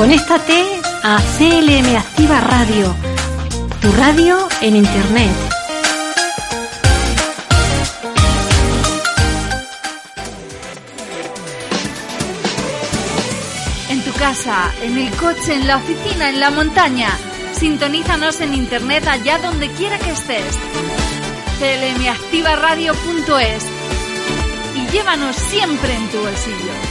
Conéctate a CLM Activa Radio, tu radio en Internet. En tu casa, en el coche, en la oficina, en la montaña. Sintonízanos en Internet allá donde quiera que estés. clmactivaradio.es y llévanos siempre en tu bolsillo.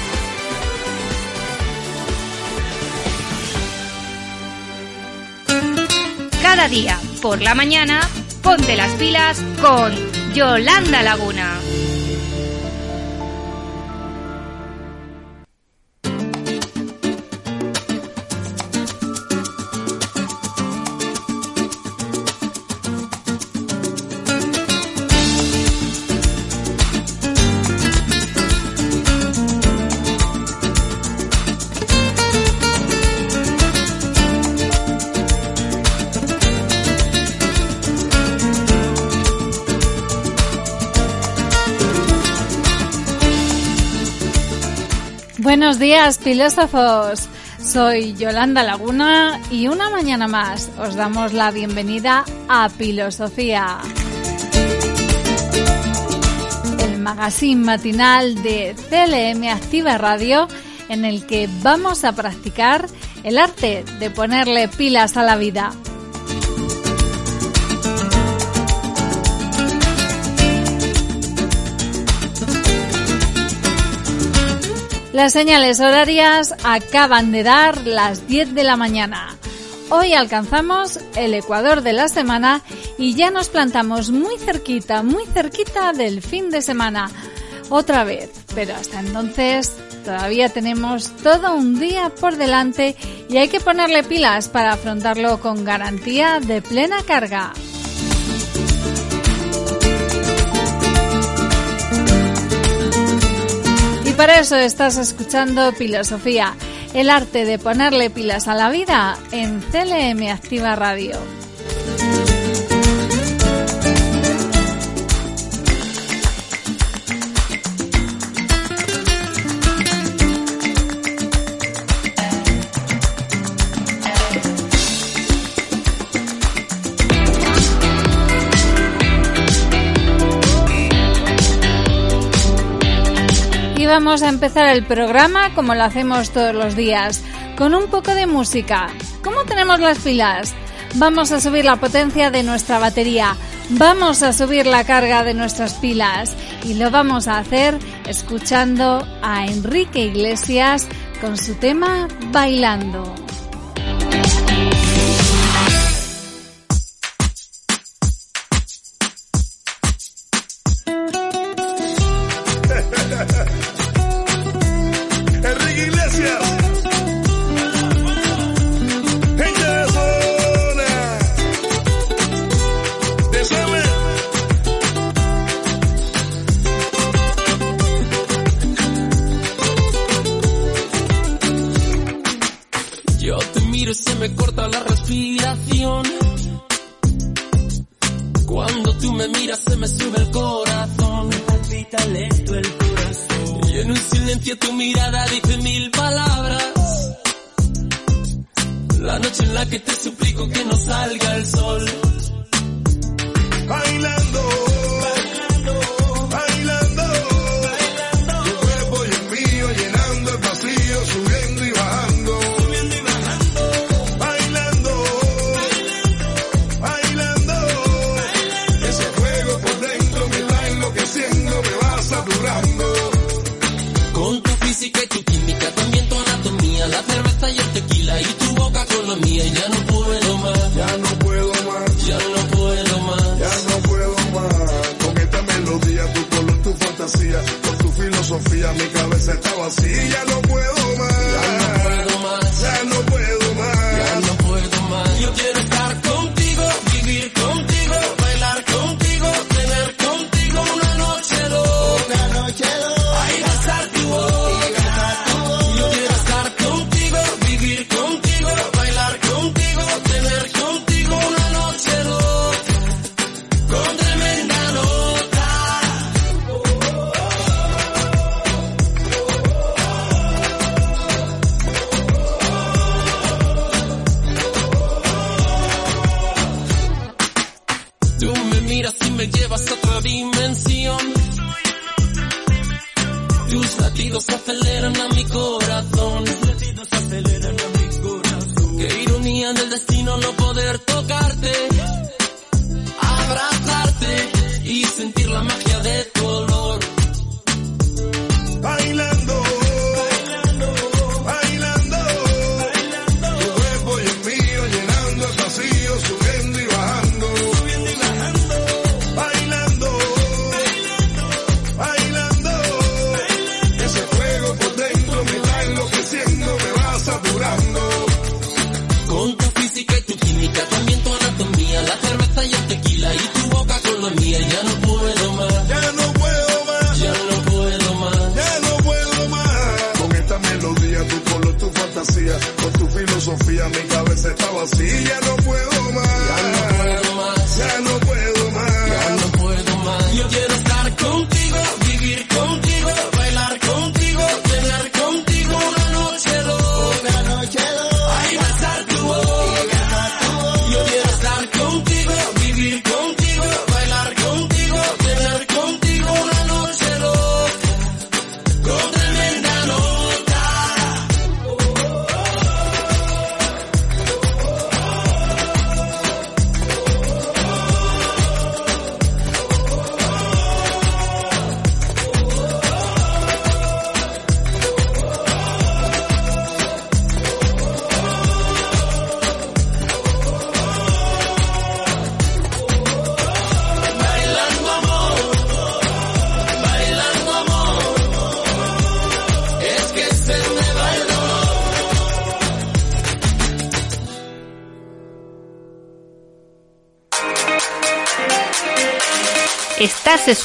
Cada día, por la mañana, ponte las pilas con Yolanda Laguna. Días, filósofos. Soy Yolanda Laguna y una mañana más os damos la bienvenida a Filosofía. El magazine matinal de CLM Activa Radio en el que vamos a practicar el arte de ponerle pilas a la vida. Las señales horarias acaban de dar las 10 de la mañana. Hoy alcanzamos el ecuador de la semana y ya nos plantamos muy cerquita, muy cerquita del fin de semana. Otra vez, pero hasta entonces todavía tenemos todo un día por delante y hay que ponerle pilas para afrontarlo con garantía de plena carga. Para eso estás escuchando Filosofía, el arte de ponerle pilas a la vida en CLM Activa Radio. Vamos a empezar el programa como lo hacemos todos los días, con un poco de música. ¿Cómo tenemos las pilas? Vamos a subir la potencia de nuestra batería, vamos a subir la carga de nuestras pilas y lo vamos a hacer escuchando a Enrique Iglesias con su tema Bailando. Tus latidos aceleran a mi corazón. Tus latidos aceleran a mi corazón. Qué ironía del destino no poder tocarte,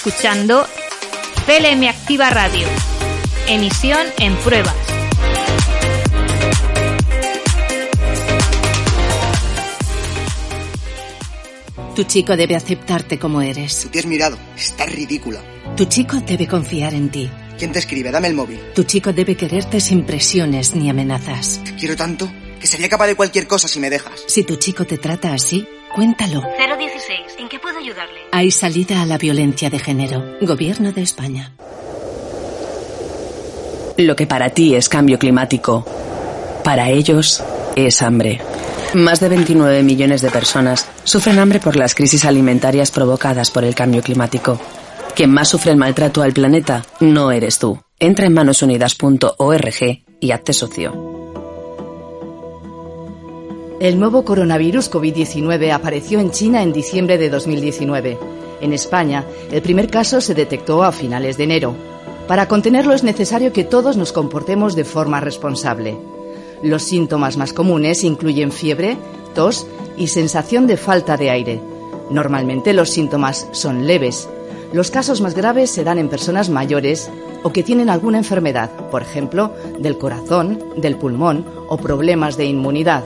escuchando CLM Activa Radio. Emisión en pruebas. Tu chico debe aceptarte como eres. Te has mirado. Estás ridícula. Tu chico debe confiar en ti. ¿Quién te escribe? Dame el móvil. Tu chico debe quererte sin presiones ni amenazas. Te quiero tanto que sería capaz de cualquier cosa si me dejas. Si tu chico te trata así, cuéntalo. 016. Hay salida a la violencia de género. Gobierno de España. Lo que para ti es cambio climático, para ellos es hambre. Más de 29 millones de personas sufren hambre por las crisis alimentarias provocadas por el cambio climático. Quien más sufre el maltrato al planeta no eres tú. Entra en manosunidas.org y hazte socio. El nuevo coronavirus COVID-19 apareció en China en diciembre de 2019. En España, el primer caso se detectó a finales de enero. Para contenerlo es necesario que todos nos comportemos de forma responsable. Los síntomas más comunes incluyen fiebre, tos y sensación de falta de aire. Normalmente los síntomas son leves. Los casos más graves se dan en personas mayores o que tienen alguna enfermedad, por ejemplo, del corazón, del pulmón o problemas de inmunidad.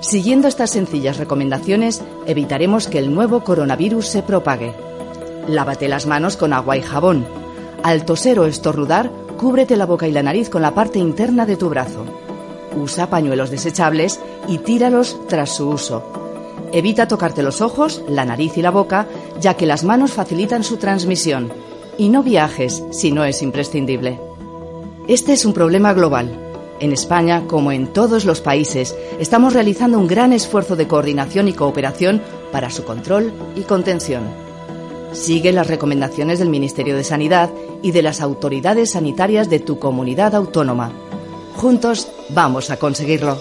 Siguiendo estas sencillas recomendaciones, evitaremos que el nuevo coronavirus se propague. Lávate las manos con agua y jabón. Al toser o estornudar, cúbrete la boca y la nariz con la parte interna de tu brazo. Usa pañuelos desechables y tíralos tras su uso. Evita tocarte los ojos, la nariz y la boca, ya que las manos facilitan su transmisión. Y no viajes si no es imprescindible. Este es un problema global. En España, como en todos los países, estamos realizando un gran esfuerzo de coordinación y cooperación para su control y contención. Sigue las recomendaciones del Ministerio de Sanidad y de las autoridades sanitarias de tu comunidad autónoma. Juntos vamos a conseguirlo.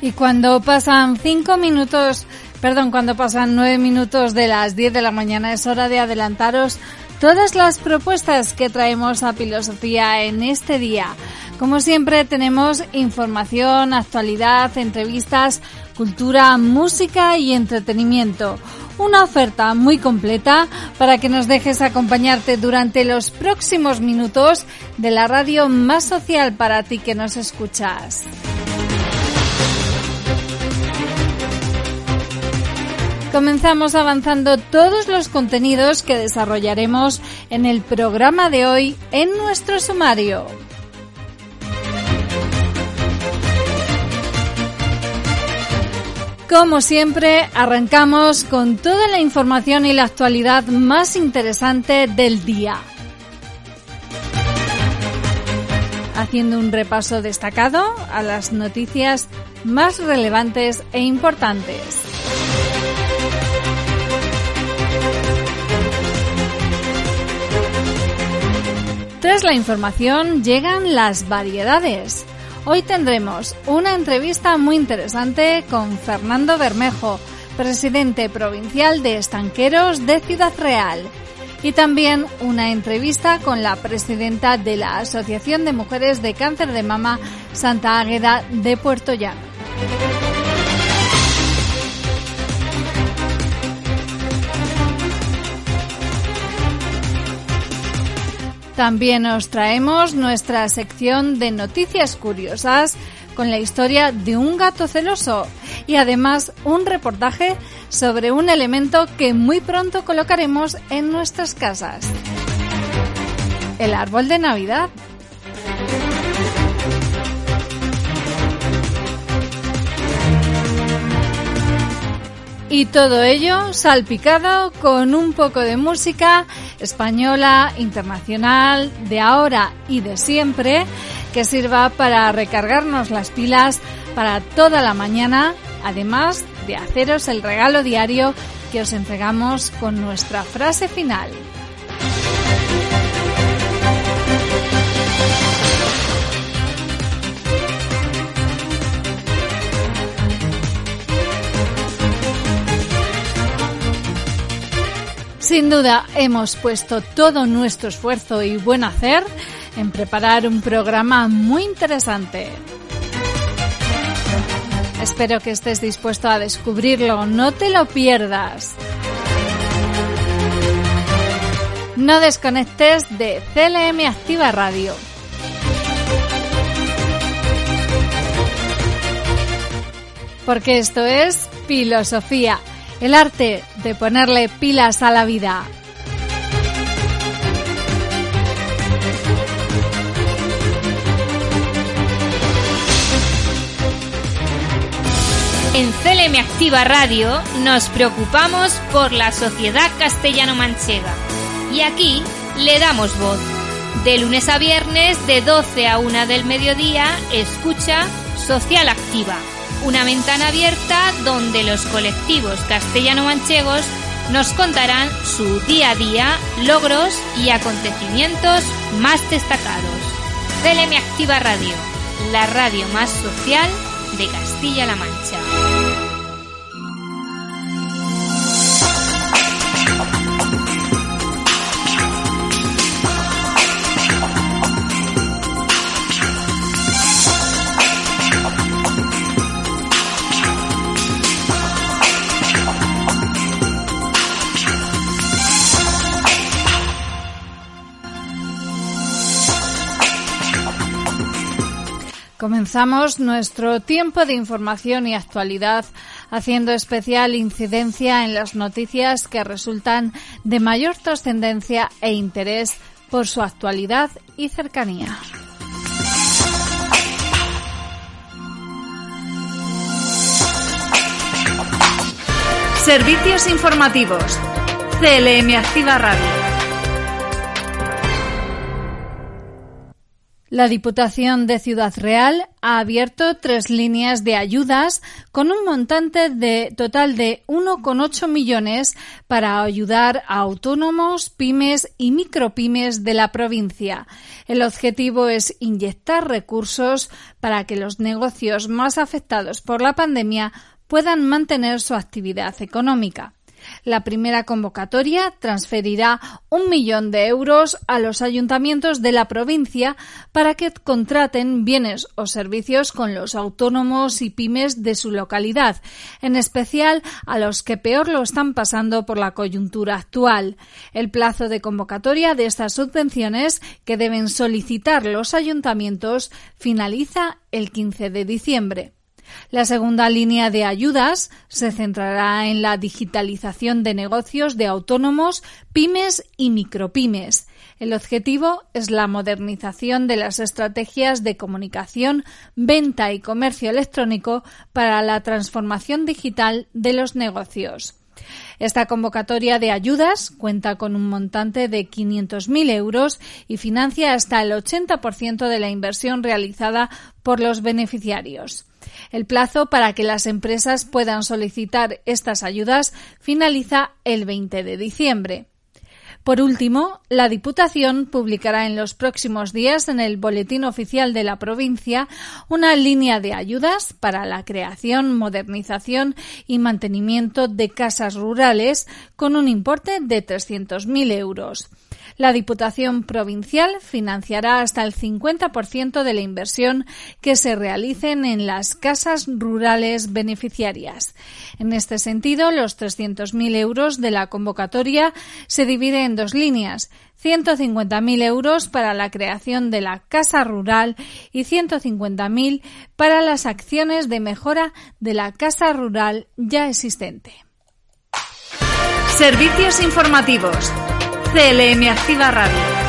Y cuando pasan cinco minutos, perdón, cuando pasan nueve minutos de las 10 de la mañana, es hora de adelantaros todas las propuestas que traemos a Filosofía en este día. Como siempre tenemos información, actualidad, entrevistas, cultura, música y entretenimiento. Una oferta muy completa para que nos dejes acompañarte durante los próximos minutos de la radio más social para ti que nos escuchas. Comenzamos avanzando todos los contenidos que desarrollaremos en el programa de hoy en nuestro sumario. Como siempre, arrancamos con toda la información y la actualidad más interesante del día. Haciendo un repaso destacado a las noticias más relevantes e importantes. Tras la información llegan las variedades. Hoy tendremos una entrevista muy interesante con Fernando Bermejo, presidente provincial de Estanqueros de Ciudad Real, y también una entrevista con la presidenta de la Asociación de Mujeres de Cáncer de Mama Santa Águeda de Puerto Llano. También os traemos nuestra sección de noticias curiosas con la historia de un gato celoso y además un reportaje sobre un elemento que muy pronto colocaremos en nuestras casas. El árbol de Navidad. Y todo ello salpicado con un poco de música española, internacional, de ahora y de siempre, que sirva para recargarnos las pilas para toda la mañana, además de haceros el regalo diario que os entregamos con nuestra frase final. Sin duda hemos puesto todo nuestro esfuerzo y buen hacer en preparar un programa muy interesante. Espero que estés dispuesto a descubrirlo, no te lo pierdas. No desconectes de CLM Activa Radio. Porque esto es filosofía el arte de ponerle pilas a la vida. En CLM Activa Radio nos preocupamos por la sociedad castellano-manchega y aquí le damos voz. De lunes a viernes, de 12 a 1 del mediodía, escucha Social Activa una ventana abierta donde los colectivos castellano-manchegos nos contarán su día a día, logros y acontecimientos más destacados. CLM Activa Radio, la radio más social de Castilla-La Mancha. Comenzamos nuestro tiempo de información y actualidad haciendo especial incidencia en las noticias que resultan de mayor trascendencia e interés por su actualidad y cercanía. Servicios informativos. CLM Activa Radio. La Diputación de Ciudad Real ha abierto tres líneas de ayudas con un montante de total de 1,8 millones para ayudar a autónomos, pymes y micropymes de la provincia. El objetivo es inyectar recursos para que los negocios más afectados por la pandemia puedan mantener su actividad económica. La primera convocatoria transferirá un millón de euros a los ayuntamientos de la provincia para que contraten bienes o servicios con los autónomos y pymes de su localidad, en especial a los que peor lo están pasando por la coyuntura actual. El plazo de convocatoria de estas subvenciones que deben solicitar los ayuntamientos finaliza el 15 de diciembre. La segunda línea de ayudas se centrará en la digitalización de negocios de autónomos, pymes y micropymes. El objetivo es la modernización de las estrategias de comunicación, venta y comercio electrónico para la transformación digital de los negocios. Esta convocatoria de ayudas cuenta con un montante de 500.000 euros y financia hasta el 80% de la inversión realizada por los beneficiarios. El plazo para que las empresas puedan solicitar estas ayudas finaliza el 20 de diciembre. Por último, la Diputación publicará en los próximos días en el Boletín Oficial de la provincia una línea de ayudas para la creación, modernización y mantenimiento de casas rurales con un importe de 300.000 euros. La Diputación Provincial financiará hasta el 50% de la inversión que se realicen en las casas rurales beneficiarias. En este sentido, los 300.000 euros de la convocatoria se dividen en dos líneas. 150.000 euros para la creación de la casa rural y 150.000 para las acciones de mejora de la casa rural ya existente. Servicios informativos. CLM Activa Radio.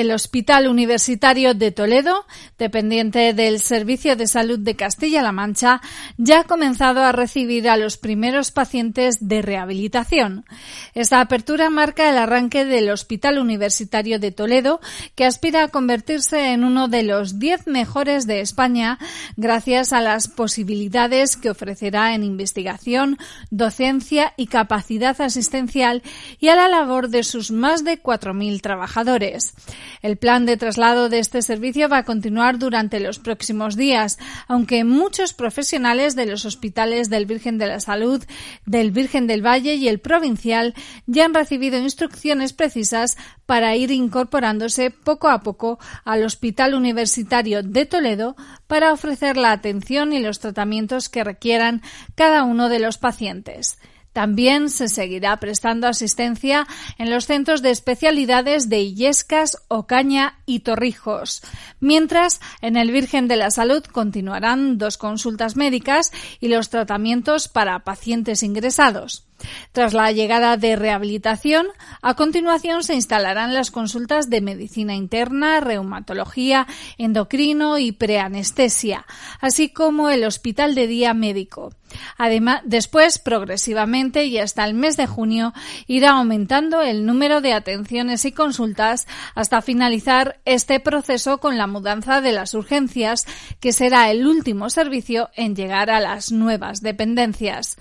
El Hospital Universitario de Toledo, dependiente del Servicio de Salud de Castilla-La Mancha, ya ha comenzado a recibir a los primeros pacientes de rehabilitación. Esta apertura marca el arranque del Hospital Universitario de Toledo, que aspira a convertirse en uno de los diez mejores de España gracias a las posibilidades que ofrecerá en investigación, docencia y capacidad asistencial y a la labor de sus más de 4.000 trabajadores. El plan de traslado de este servicio va a continuar durante los próximos días, aunque muchos profesionales de los hospitales del Virgen de la Salud, del Virgen del Valle y el Provincial ya han recibido instrucciones precisas para ir incorporándose poco a poco al Hospital Universitario de Toledo para ofrecer la atención y los tratamientos que requieran cada uno de los pacientes. También se seguirá prestando asistencia en los centros de especialidades de Illescas, Ocaña y Torrijos, mientras en el Virgen de la Salud continuarán dos consultas médicas y los tratamientos para pacientes ingresados. Tras la llegada de rehabilitación, a continuación se instalarán las consultas de medicina interna, reumatología, endocrino y preanestesia, así como el hospital de día médico. Además, después, progresivamente y hasta el mes de junio, irá aumentando el número de atenciones y consultas hasta finalizar este proceso con la mudanza de las urgencias, que será el último servicio en llegar a las nuevas dependencias.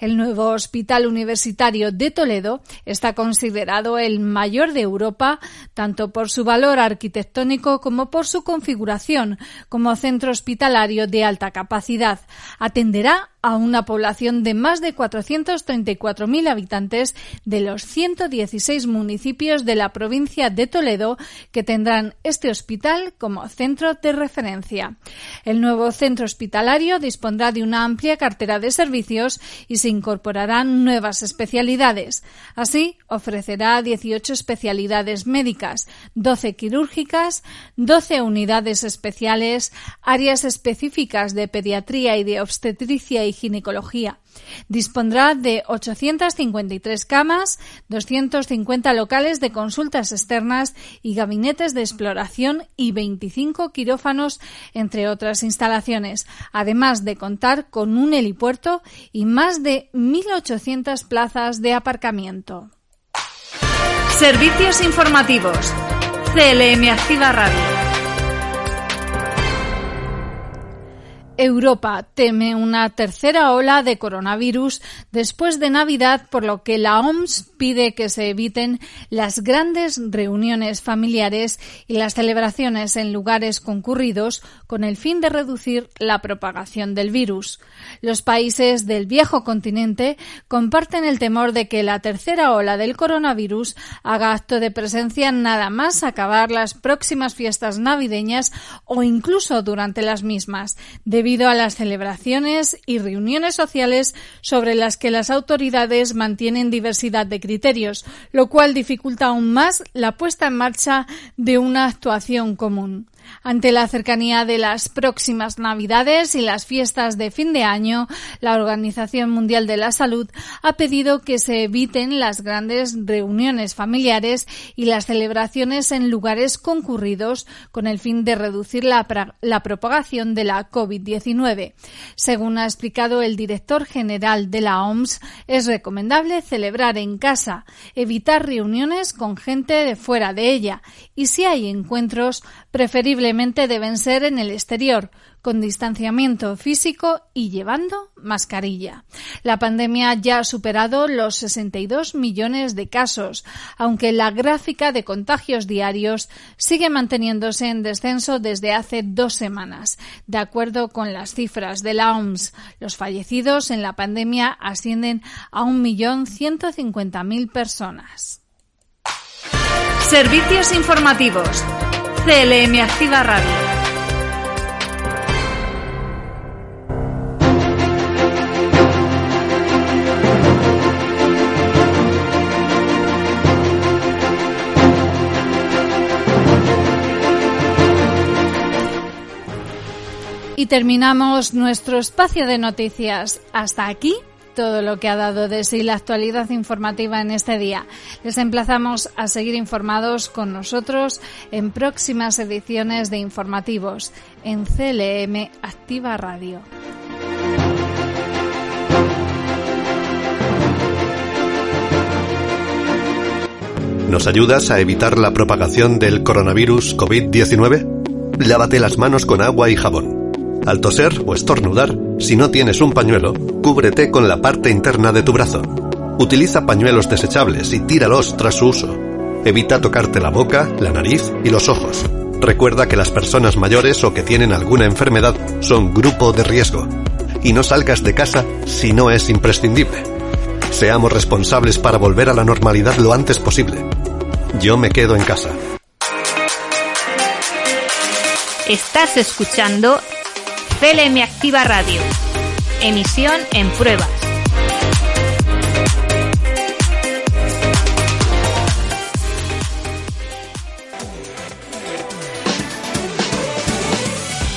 El nuevo Hospital Universitario de Toledo está considerado el mayor de Europa, tanto por su valor arquitectónico como por su configuración como centro hospitalario de alta capacidad. Atenderá a una población de más de 434.000 habitantes de los 116 municipios de la provincia de Toledo que tendrán este hospital como centro de referencia. El nuevo centro hospitalario dispondrá de una amplia cartera de servicios y se incorporarán nuevas especialidades. Así, ofrecerá 18 especialidades médicas, 12 quirúrgicas, 12 unidades especiales, áreas específicas de pediatría y de obstetricia y ginecología. Dispondrá de 853 camas, 250 locales de consultas externas y gabinetes de exploración y 25 quirófanos, entre otras instalaciones, además de contar con un helipuerto y más de 1.800 plazas de aparcamiento. Servicios informativos. CLM Activa Radio. Europa teme una tercera ola de coronavirus después de Navidad, por lo que la OMS pide que se eviten las grandes reuniones familiares y las celebraciones en lugares concurridos con el fin de reducir la propagación del virus. Los países del viejo continente comparten el temor de que la tercera ola del coronavirus haga acto de presencia nada más acabar las próximas fiestas navideñas o incluso durante las mismas, a las celebraciones y reuniones sociales sobre las que las autoridades mantienen diversidad de criterios, lo cual dificulta aún más la puesta en marcha de una actuación común. Ante la cercanía de las próximas Navidades y las fiestas de fin de año, la Organización Mundial de la Salud ha pedido que se eviten las grandes reuniones familiares y las celebraciones en lugares concurridos con el fin de reducir la, propagación de la COVID-19. Según ha explicado el director general de la OMS, es recomendable celebrar en casa, evitar reuniones con gente fuera de ella y si hay encuentros, deben ser en el exterior, con distanciamiento físico y llevando mascarilla. La pandemia ya ha superado los 62 millones de casos, aunque la gráfica de contagios diarios sigue manteniéndose en descenso desde hace dos semanas. De acuerdo con las cifras de la OMS, los fallecidos en la pandemia ascienden a 1.150.000 personas. Servicios informativos. CLM Activa Radio. Y terminamos nuestro espacio de noticias. Hasta aquí todo lo que ha dado de sí la actualidad informativa en este día. Les emplazamos a seguir informados con nosotros en próximas ediciones de informativos en CLM Activa Radio. ¿Nos ayudas a evitar la propagación del coronavirus COVID-19? Lávate las manos con agua y jabón. Al toser o estornudar, si no tienes un pañuelo, cúbrete con la parte interna de tu brazo. Utiliza pañuelos desechables y tíralos tras su uso. Evita tocarte la boca, la nariz y los ojos. Recuerda que las personas mayores o que tienen alguna enfermedad son grupo de riesgo. Y no salgas de casa si no es imprescindible. Seamos responsables para volver a la normalidad lo antes posible. Yo me quedo en casa. Estás escuchando CLM Activa Radio. Emisión en pruebas.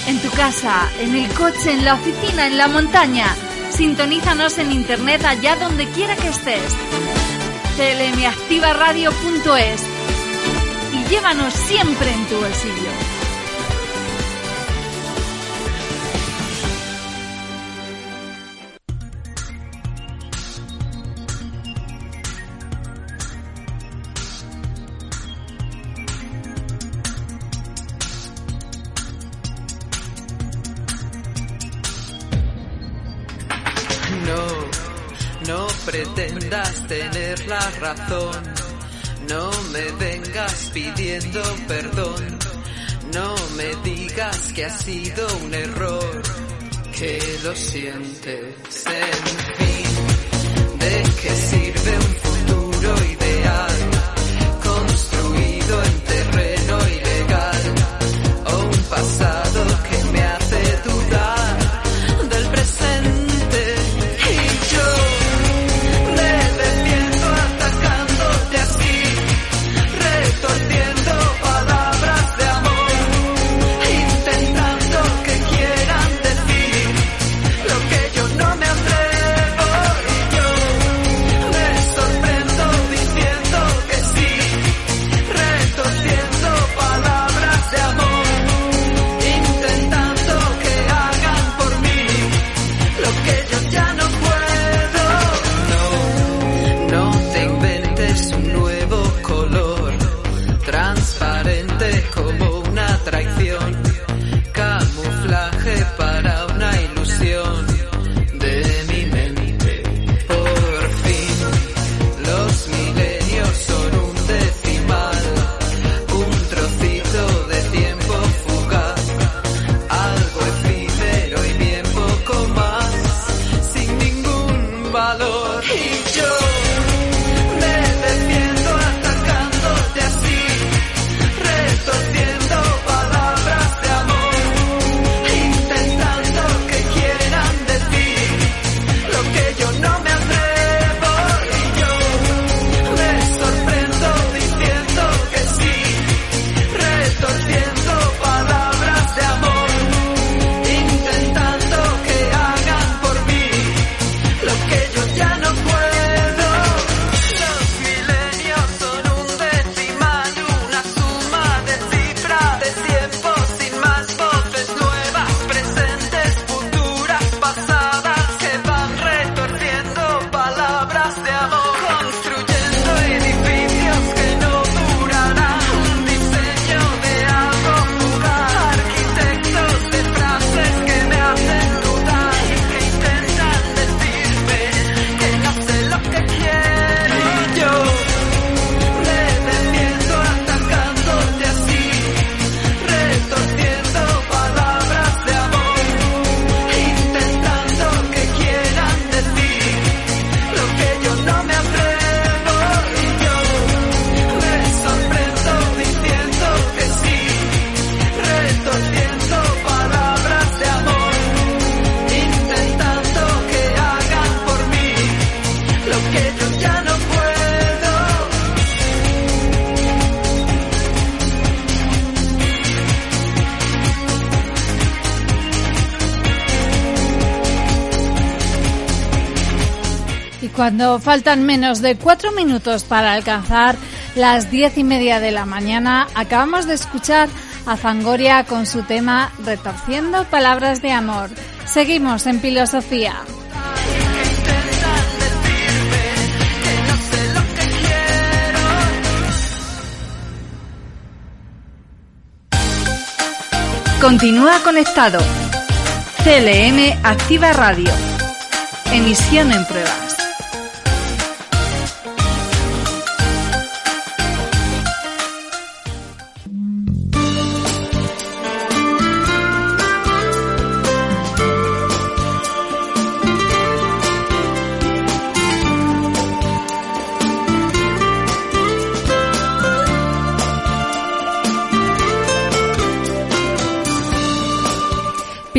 En tu casa, en el coche, en la oficina, en la montaña. Sintonízanos en internet allá donde quiera que estés. clmactivaradio.es y llévanos siempre en tu bolsillo. No me vengas pidiendo perdón. No me digas que ha sido un error. Que lo sientes, en fin. ¿De qué sirve un futuro ideal? Cuando faltan menos de cuatro minutos para alcanzar las diez y media de la mañana, acabamos de escuchar a Fangoria con su tema Retorciendo Palabras de Amor. Seguimos en Filosofía. Continúa conectado. CLM Activa Radio. Emisión en pruebas.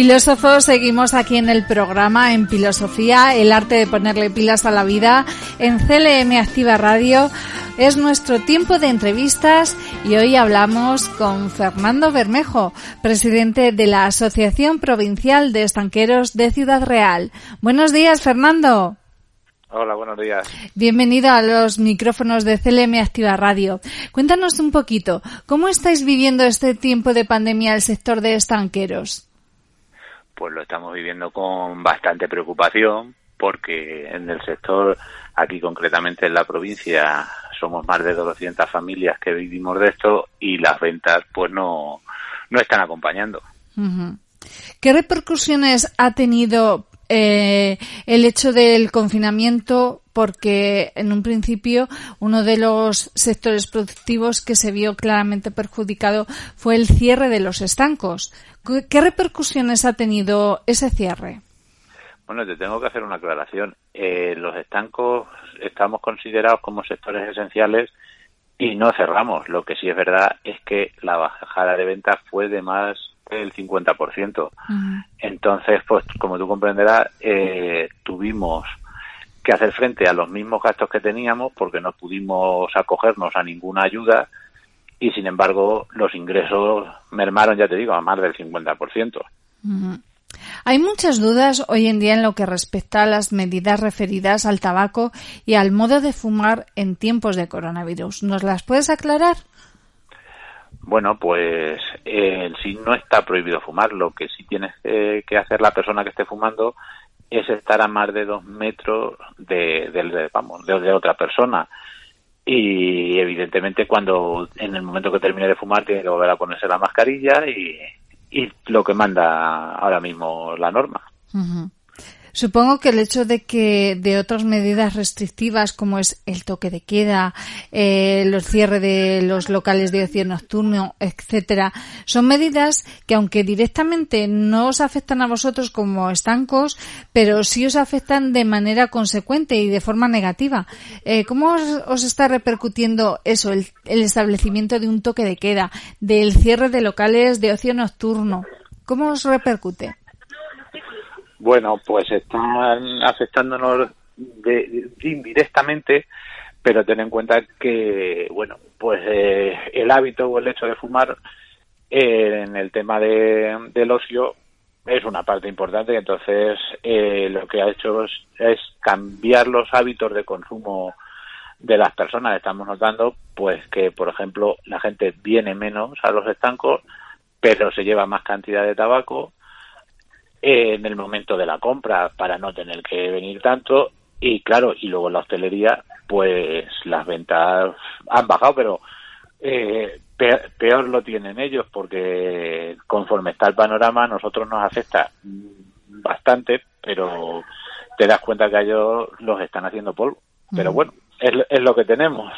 Filósofos, seguimos aquí en el programa en Filosofía, el arte de ponerle pilas a la vida, en CLM Activa Radio. Es nuestro tiempo de entrevistas y hoy hablamos con Fernando Bermejo, presidente de la Asociación Provincial de Estanqueros de Ciudad Real. Buenos días, Fernando. Hola, buenos días. Bienvenido a los micrófonos de CLM Activa Radio. Cuéntanos un poquito, ¿cómo estáis viviendo este tiempo de pandemia el sector de estanqueros? Pues lo estamos viviendo con bastante preocupación porque en el sector, aquí concretamente en la provincia, somos más de 200 familias que vivimos de esto y las ventas pues no, no están acompañando. ¿Qué repercusiones ha tenido eh, el hecho del confinamiento? Porque en un principio uno de los sectores productivos que se vio claramente perjudicado fue el cierre de los estancos. ¿Qué- ¿Qué repercusiones ha tenido ese cierre? Bueno, te tengo que hacer una aclaración. Eh, los estancos estamos considerados como sectores esenciales y no cerramos. Lo que sí es verdad es que la bajada de ventas fue de más del 50%. Entonces, pues como tú comprenderás, eh, tuvimos que hacer frente a los mismos gastos que teníamos porque no pudimos acogernos a ninguna ayuda y sin embargo los ingresos mermaron, ya te digo, a más del 50%. Ujú. Hay muchas dudas hoy en día en lo que respecta a las medidas referidas al tabaco y al modo de fumar en tiempos de coronavirus. ¿Nos las puedes aclarar? Bueno, pues eh, sí no está prohibido fumar. Lo que sí tienes eh, que hacer la persona que esté fumando es estar a más de dos metros de, del- de- vamos, de, de otra persona. Y evidentemente cuando en el momento que termine de fumar tiene que volver a ponerse la mascarilla y, lo que manda ahora mismo la norma. Supongo que el hecho de que de otras medidas restrictivas como es el toque de queda, eh, los cierres de los locales de ocio nocturno, etcétera, son medidas que aunque directamente no os afectan a vosotros como estancos, pero sí os afectan de manera consecuente y de forma negativa. Eh, ¿Cómo os, está repercutiendo eso, el, el establecimiento de un toque de queda, del cierre de locales de ocio nocturno? ¿Cómo os repercute? Bueno, pues están afectándonos de- indirectamente, pero ten en cuenta que, bueno, pues eh, el hábito o el hecho de fumar eh, en el tema de, del ocio es una parte importante. Entonces, eh, lo que ha hecho es, es cambiar los hábitos de consumo de las personas. Estamos notando, pues, que, por ejemplo, la gente viene menos a los estancos, pero se lleva más cantidad de tabaco en el momento de la compra para no tener que venir tanto. Y claro y luego en la hostelería pues las ventas han bajado pero eh, pe- peor lo tienen ellos porque conforme está el panorama a nosotros nos afecta bastante pero te das cuenta que ellos los están haciendo polvo. Pero bueno es, lo- es lo que tenemos.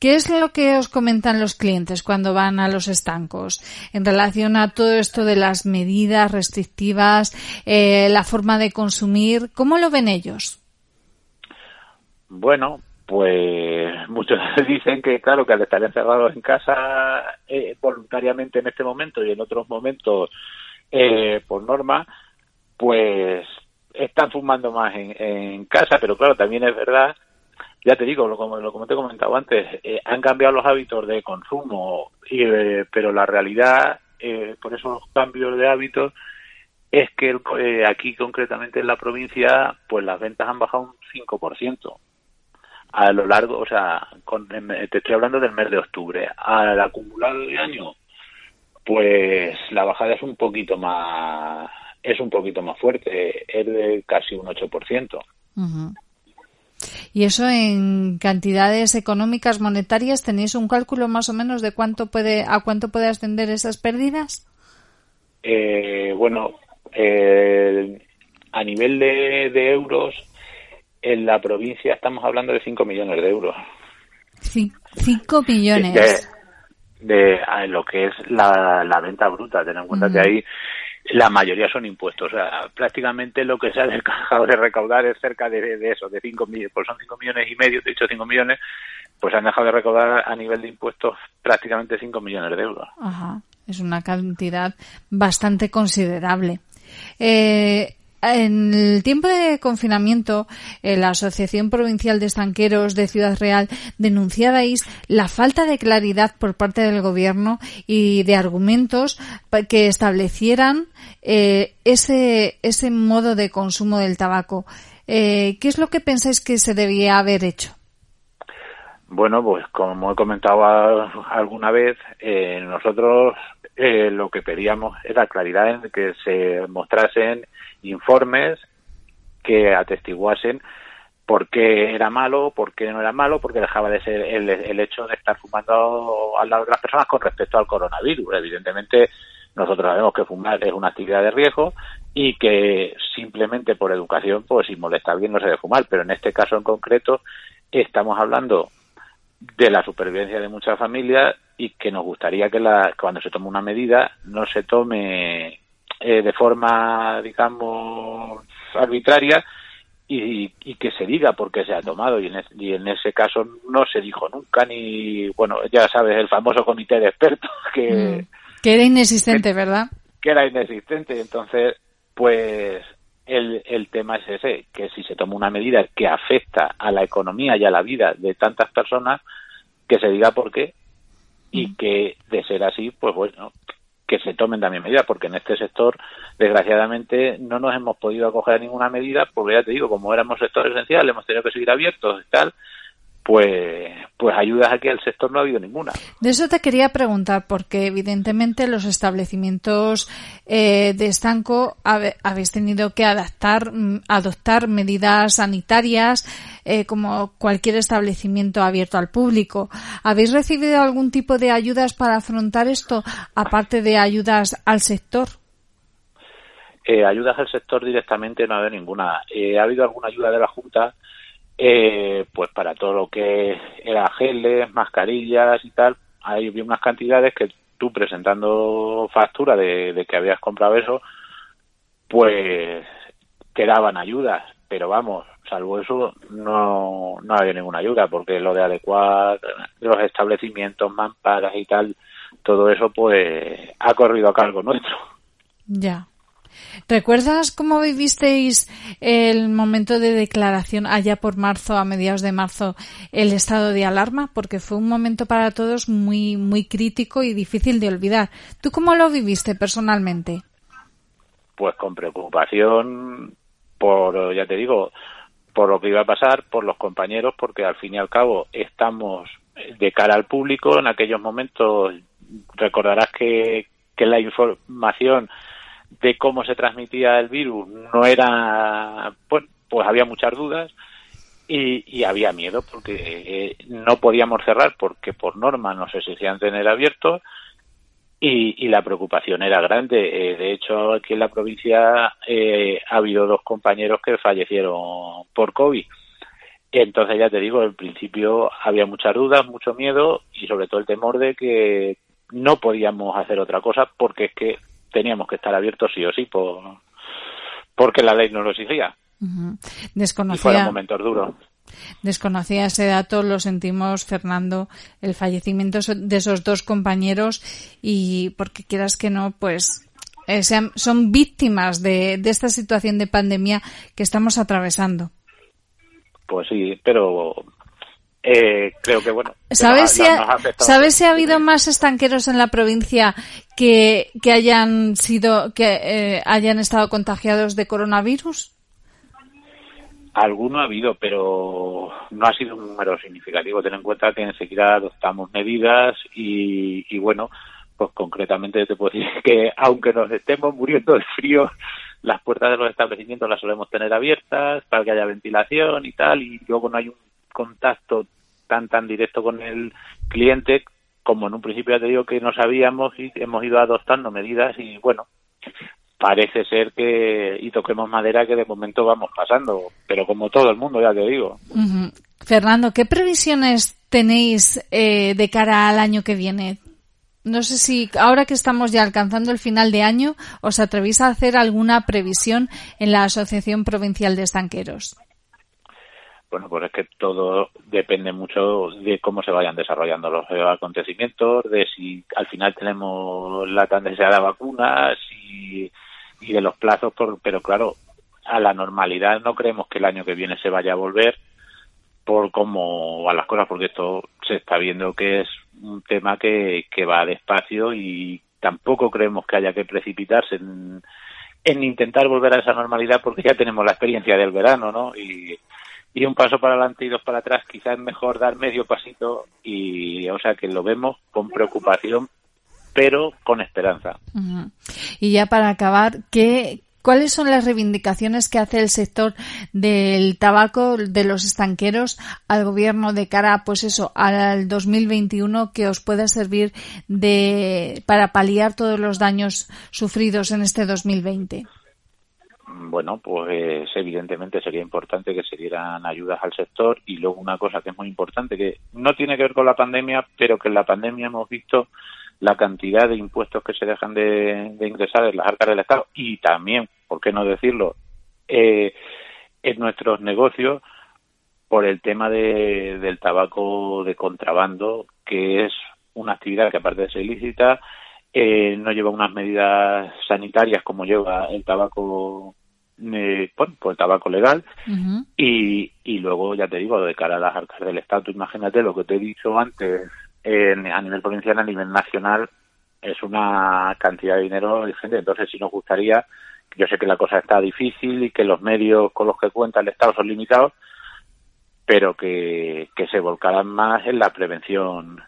¿Qué es lo que os comentan los clientes cuando van a los estancos en relación a todo esto de las medidas restrictivas, eh, la forma de consumir? ¿Cómo lo ven ellos? Bueno, pues muchos dicen que, claro, que al estar encerrados en casa eh, voluntariamente en este momento y en otros momentos eh, por norma, pues están fumando más en, en casa, pero claro, también es verdad, ya te digo, lo, lo como te he comentado antes, eh, han cambiado los hábitos de consumo, y, eh, pero la realidad, eh, por esos cambios de hábitos, es que el- eh, aquí concretamente en la provincia, pues las ventas han bajado un 5% a lo largo, o sea, con, te estoy hablando del mes de octubre. Al acumulado de año, pues la bajada es un poquito más es un poquito más fuerte, es de casi un 8%. Ujú. Y eso en cantidades económicas monetarias tenéis un cálculo más o menos de cuánto puede a cuánto puede ascender esas pérdidas? Eh, bueno, eh, a nivel de, de euros, en la provincia estamos hablando de 5 millones de euros. 5 millones. De, lo que es la, la venta bruta. Ten en cuenta que Ujú. La mayoría son impuestos. O sea, prácticamente lo que se ha dejado de recaudar es cerca de, de eso, de 5 millones. Pues son 5 millones y medio, te he dicho 5 millones, pues han dejado de recaudar a nivel de impuestos prácticamente 5 millones de euros. Ajá, es una cantidad bastante considerable. Eh, en el tiempo de confinamiento, eh, la Asociación Provincial de Estanqueros de Ciudad Real denunciabais la falta de claridad por parte del Gobierno y de argumentos que establecieran eh, ese, ese modo de consumo del tabaco. Eh, ¿Qué es lo que pensáis que se debía haber hecho? Bueno, pues como he comentado alguna vez, eh, nosotros eh, lo que pedíamos era claridad en que se mostrasen informes que atestiguasen por qué era malo, por qué no era malo, porque dejaba de ser el, el hecho de estar fumando al lado de las personas con respecto al coronavirus. Evidentemente, nosotros sabemos que fumar es una actividad de riesgo y que simplemente por educación, pues si molesta a alguien no se debe fumar, pero en este caso en concreto estamos hablando de la supervivencia de muchas familias y que nos gustaría que la, cuando se tome una medida no se tome eh, de forma, digamos, arbitraria y, y que se diga por qué se ha tomado y en, es- y en ese caso no se dijo nunca ni, bueno, ya sabes, el famoso comité de expertos que, Que era inexistente, ¿verdad? que era inexistente. Entonces, pues el, el tema es ese, que si se toma una medida que afecta a la economía y a la vida de tantas personas, que se diga por qué y que de ser así, pues bueno, que se tomen también medidas, porque en este sector, desgraciadamente, no nos hemos podido acoger a ninguna medida, porque ya te digo, como éramos sector esencial, hemos tenido que seguir abiertos y tal, pues, pues ayudas aquí al sector no ha habido ninguna. De eso te quería preguntar, porque evidentemente los establecimientos eh, de estanco habe- habéis tenido que adaptar, mm, adoptar medidas sanitarias eh, como cualquier establecimiento abierto al público. ¿Habéis recibido algún tipo de ayudas para afrontar esto, aparte de ayudas al sector? Eh, ayudas al sector directamente no ha habido ninguna. Eh, ha habido alguna ayuda de la Junta, eh, pues para todo lo que era geles, mascarillas y tal. Hay había unas cantidades que tú presentando factura de, de que habías comprado eso, pues te daban ayudas. Pero vamos, salvo eso, no, no había ninguna ayuda, porque lo de adecuar los establecimientos, mamparas y tal, todo eso pues ha corrido a cargo nuestro. Ya. ¿Recuerdas cómo vivisteis el momento de declaración allá por marzo, a mediados de marzo, el estado de alarma? Porque fue un momento para todos muy, muy crítico y difícil de olvidar. ¿Tú cómo lo viviste personalmente? pues con preocupación por, ya te digo, por lo que iba a pasar, por los compañeros, porque al fin y al cabo estamos de cara al público. En aquellos momentos recordarás que, que la información de cómo se transmitía el virus no era, pues, pues había muchas dudas y, y había miedo porque eh, no podíamos cerrar porque por norma nos exigían tener abiertos y, y la preocupación era grande. Eh, de hecho, aquí en la provincia eh, ha habido dos compañeros que fallecieron por COVID. Entonces, ya te digo, en principio había muchas dudas, mucho miedo y sobre todo el temor de que no podíamos hacer otra cosa porque es que teníamos que estar abiertos sí o sí por, porque la ley nos lo exigía. Ujú. Y fueron Desconocía, momentos duros. desconocía ese dato, lo sentimos, Fernando, el fallecimiento de esos dos compañeros y porque quieras que no, pues eh, sean- son víctimas de, de esta situación de pandemia que estamos atravesando. Pues sí, pero eh, creo que bueno. que ¿Sabes, nos- si, nos ha, ¿sabes si ha habido más estanqueros en la provincia que, que hayan sido que eh, hayan estado contagiados de coronavirus? Alguno ha habido, pero no ha sido un número significativo. Ten en cuenta que enseguida adoptamos medidas y, y bueno, pues concretamente te puedo decir que aunque nos estemos muriendo de frío, las puertas de los establecimientos las solemos tener abiertas para que haya ventilación y tal, y luego no hay un contacto tan tan directo con el cliente como en un principio ya te digo que no sabíamos y hemos ido adoptando medidas y bueno, parece ser que, y toquemos madera, que de momento vamos pasando, pero como todo el mundo, ya te digo. Fernando, ¿qué previsiones tenéis eh, de cara al año que viene? No sé si ahora que estamos ya alcanzando el final de año, os atrevéis a hacer alguna previsión en la Asociación Provincial de Estanqueros. Bueno, pues es que todo depende mucho de cómo se vayan desarrollando los acontecimientos, de si al final tenemos la tan deseada vacuna, si, y de los plazos, por- pero claro, a la normalidad no creemos que el año que viene se vaya a volver por cómo van las cosas, porque esto se está viendo que es un tema que, que va despacio y tampoco creemos que haya que precipitarse en, en intentar volver a esa normalidad porque ya tenemos la experiencia del verano, ¿no? Y, y un paso para adelante y dos para atrás, quizás es mejor dar medio pasito y, o sea, que lo vemos con preocupación, pero con esperanza. Y ya para acabar, ¿qué, ¿cuáles son las reivindicaciones que hace el sector del tabaco, de los estanqueros, al gobierno de cara, pues eso, al 2021 que os pueda servir de, para paliar todos los daños sufridos en este 2020? Bueno, pues evidentemente sería importante que se dieran ayudas al sector y luego una cosa que es muy importante, que no tiene que ver con la pandemia, pero que en la pandemia hemos visto la cantidad de impuestos que se dejan de, de ingresar en las arcas del Estado y también, ¿por qué no decirlo?, eh, en nuestros negocios por el tema de, del tabaco de contrabando, que es una actividad que aparte de ser ilícita, eh, no lleva unas medidas sanitarias como lleva el tabaco, eh, bueno, pues el tabaco legal, y, y luego, ya te digo, de cara a las arcas del Estado, imagínate lo que te he dicho antes, en- a nivel provincial, a nivel nacional, es una cantidad de dinero ingente. Entonces, si nos gustaría, yo sé que la cosa está difícil y que los medios con los que cuenta el Estado son limitados, pero que, que se volcaran más en la prevención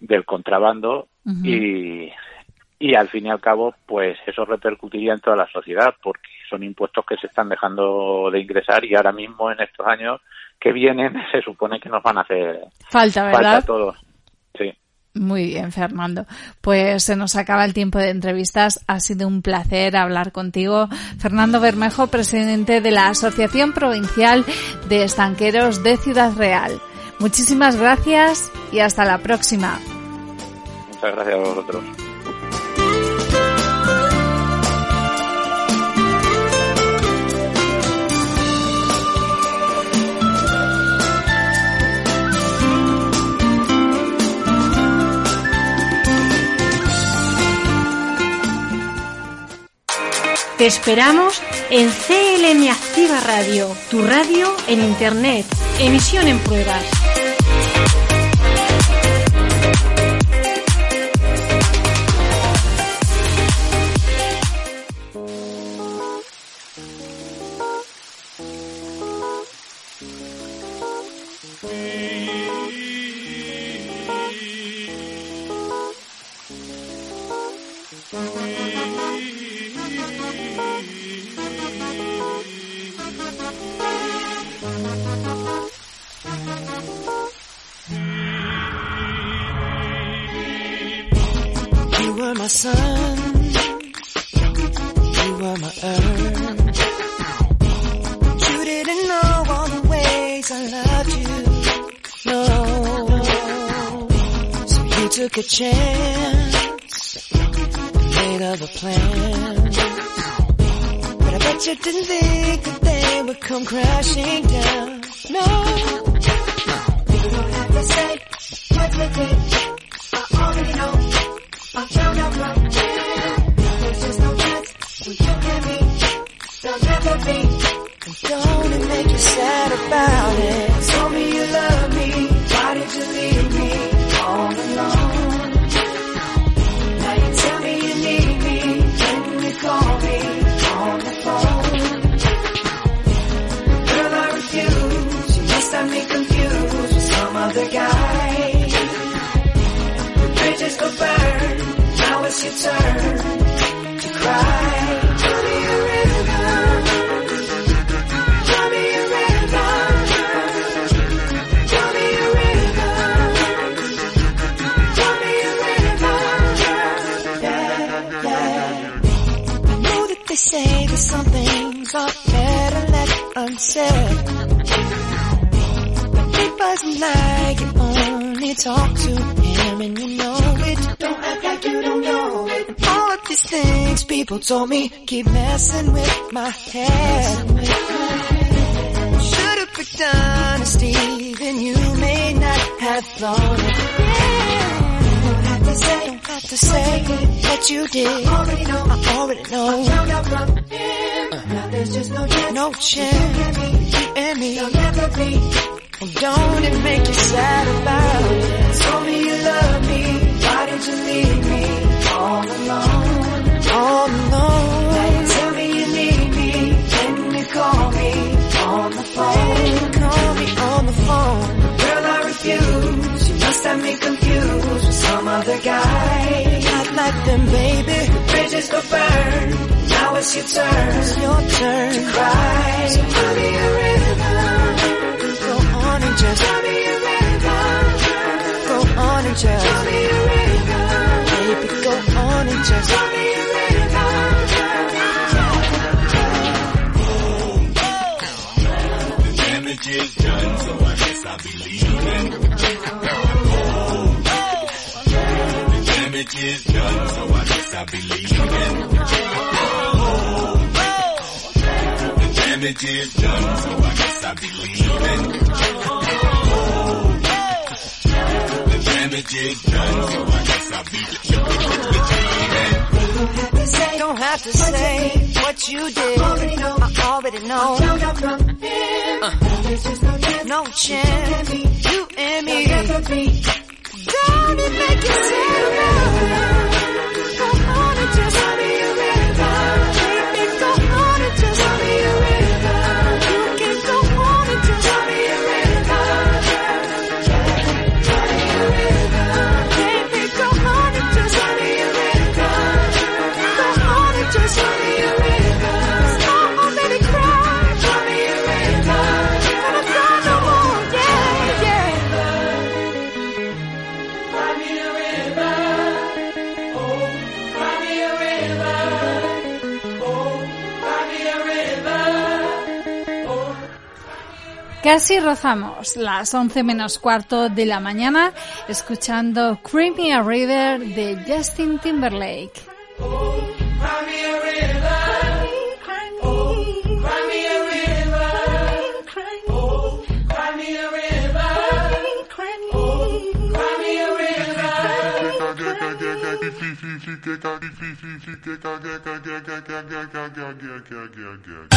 del contrabando y, y al fin y al cabo, pues eso repercutiría en toda la sociedad, porque son impuestos que se están dejando de ingresar y ahora mismo en estos años que vienen se supone que nos van a hacer Falta, falta ¿verdad? a todos. Sí. Muy bien, Fernando. Pues se nos acaba el tiempo de entrevistas. Ha sido un placer hablar contigo. Fernando Bermejo, presidente de la Asociación Provincial de Estanqueros de Ciudad Real. Muchísimas gracias y hasta la próxima. Muchas gracias a vosotros. Te esperamos en CLM Activa Radio, tu radio en Internet. Emisión en pruebas. Didn't think that they would come crashing down. People told me keep messing with my head. Should've picked honesty, then you may not have thought it. Don't have to say, don't have to say what you did. I already know, I already know. found out from him. Now there's just no chance. No chance. You and me. They'll never be. And don't it make you sad about it? Told me you love me. Why did you leave me all alone? Oh, All alone. Now you tell me you need me. Then you call me on the phone. Call me on the phone. Girl, I refuse. You must have me confused with some other guy. Not like them, baby. The bridges go burn. Now it's your turn. It's your turn to cry. So tell me a river. Go on and just tell me a river. Go on and just tell me a river. Baby, go on and just tell me a The damage is done, so I guess I'll be leaving. The damage is done, so I guess I'll be leaving. The damage is done, so I guess I'll be leaving. I I'll. Don't have to say what you did. I already know. Uh, no chance. You and me. Don't it make you sad? Casi rozamos las 11 menos cuarto de la mañana escuchando Creamy River de Justin Timberlake. River.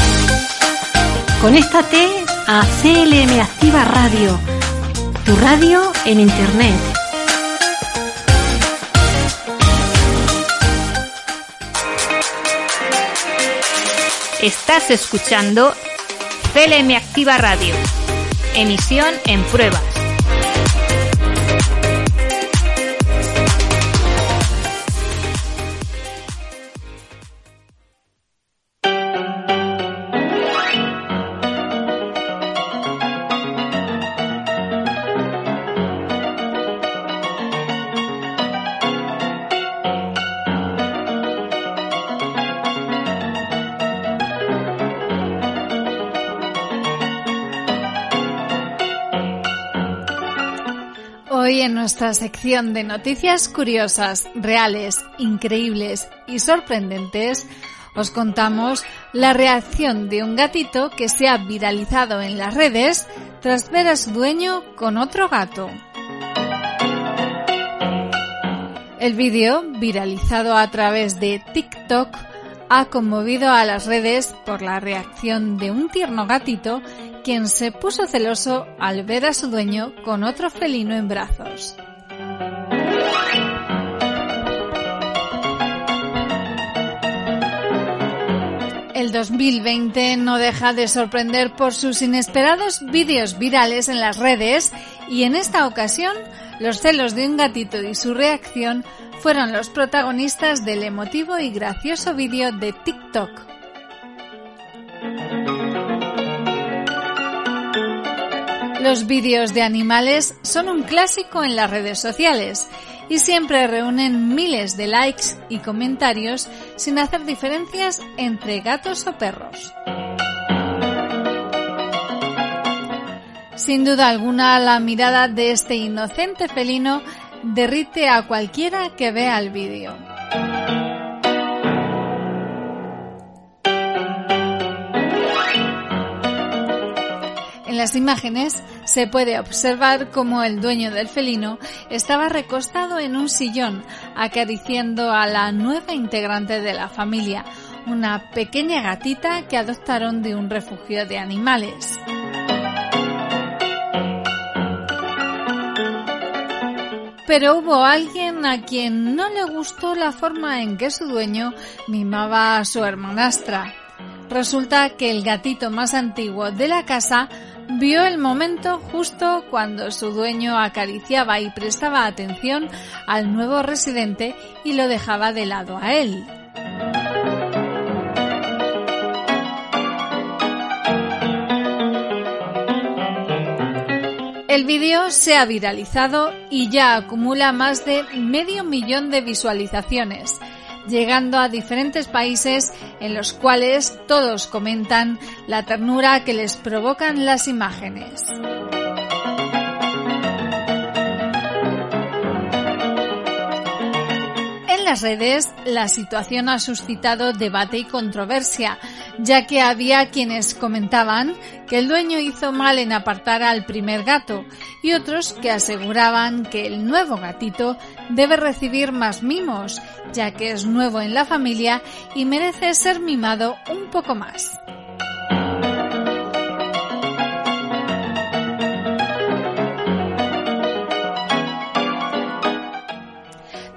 Conéctate a CLM Activa Radio, tu radio en Internet. Estás escuchando CLM Activa Radio. Emisión en pruebas. Nuestra sección de noticias curiosas, reales, increíbles y sorprendentes, os contamos la reacción de un gatito que se ha viralizado en las redes tras ver a su dueño con otro gato. El vídeo, viralizado a través de TikTok, ha conmovido a las redes por la reacción de un tierno gatito quien se puso celoso al ver a su dueño con otro felino en brazos. El 2020 no deja de sorprender por sus inesperados vídeos virales en las redes y en esta ocasión los celos de un gatito y su reacción fueron los protagonistas del emotivo y gracioso vídeo de TikTok. Los vídeos de animales son un clásico en las redes sociales y siempre reúnen miles de likes y comentarios sin hacer diferencias entre gatos o perros. Sin duda alguna, la mirada de este inocente felino derrite a cualquiera que vea el vídeo. En las imágenes se puede observar cómo el dueño del felino estaba recostado en un sillón acariciando a la nueva integrante de la familia, una pequeña gatita que adoptaron de un refugio de animales. Pero hubo alguien a quien no le gustó la forma en que su dueño mimaba a su hermanastra. Resulta que el gatito más antiguo de la casa vio el momento justo cuando su dueño acariciaba y prestaba atención al nuevo residente y lo dejaba de lado a él. El vídeo se ha viralizado y ya acumula más de medio millón de visualizaciones, llegando a diferentes países en los cuales todos comentan la ternura que les provocan las imágenes. En las redes, la situación ha suscitado debate y controversia, ya que había quienes comentaban que el dueño hizo mal en apartar al primer gato y otros que aseguraban que el nuevo gatito debe recibir más mimos, ya que es nuevo en la familia y merece ser mimado un poco más.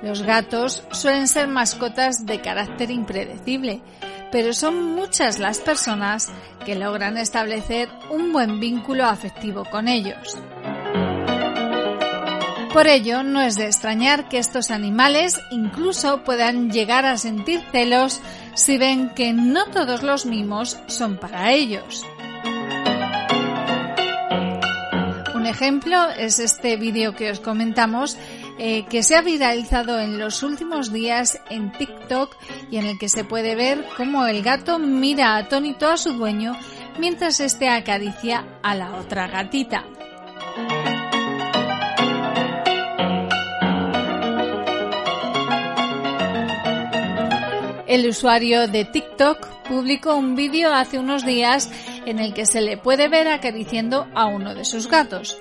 Los gatos suelen ser mascotas de carácter impredecible, pero son muchas las personas que logran establecer un buen vínculo afectivo con ellos. Por ello, no es de extrañar que estos animales incluso puedan llegar a sentir celos si ven que no todos los mimos son para ellos. Un ejemplo es este vídeo que os comentamos eh, que se ha viralizado en los últimos días en TikTok y en el que se puede ver cómo el gato mira atónito a su dueño mientras éste acaricia a la otra gatita. El usuario de TikTok publicó un vídeo hace unos días en el que se le puede ver acariciando a uno de sus gatos.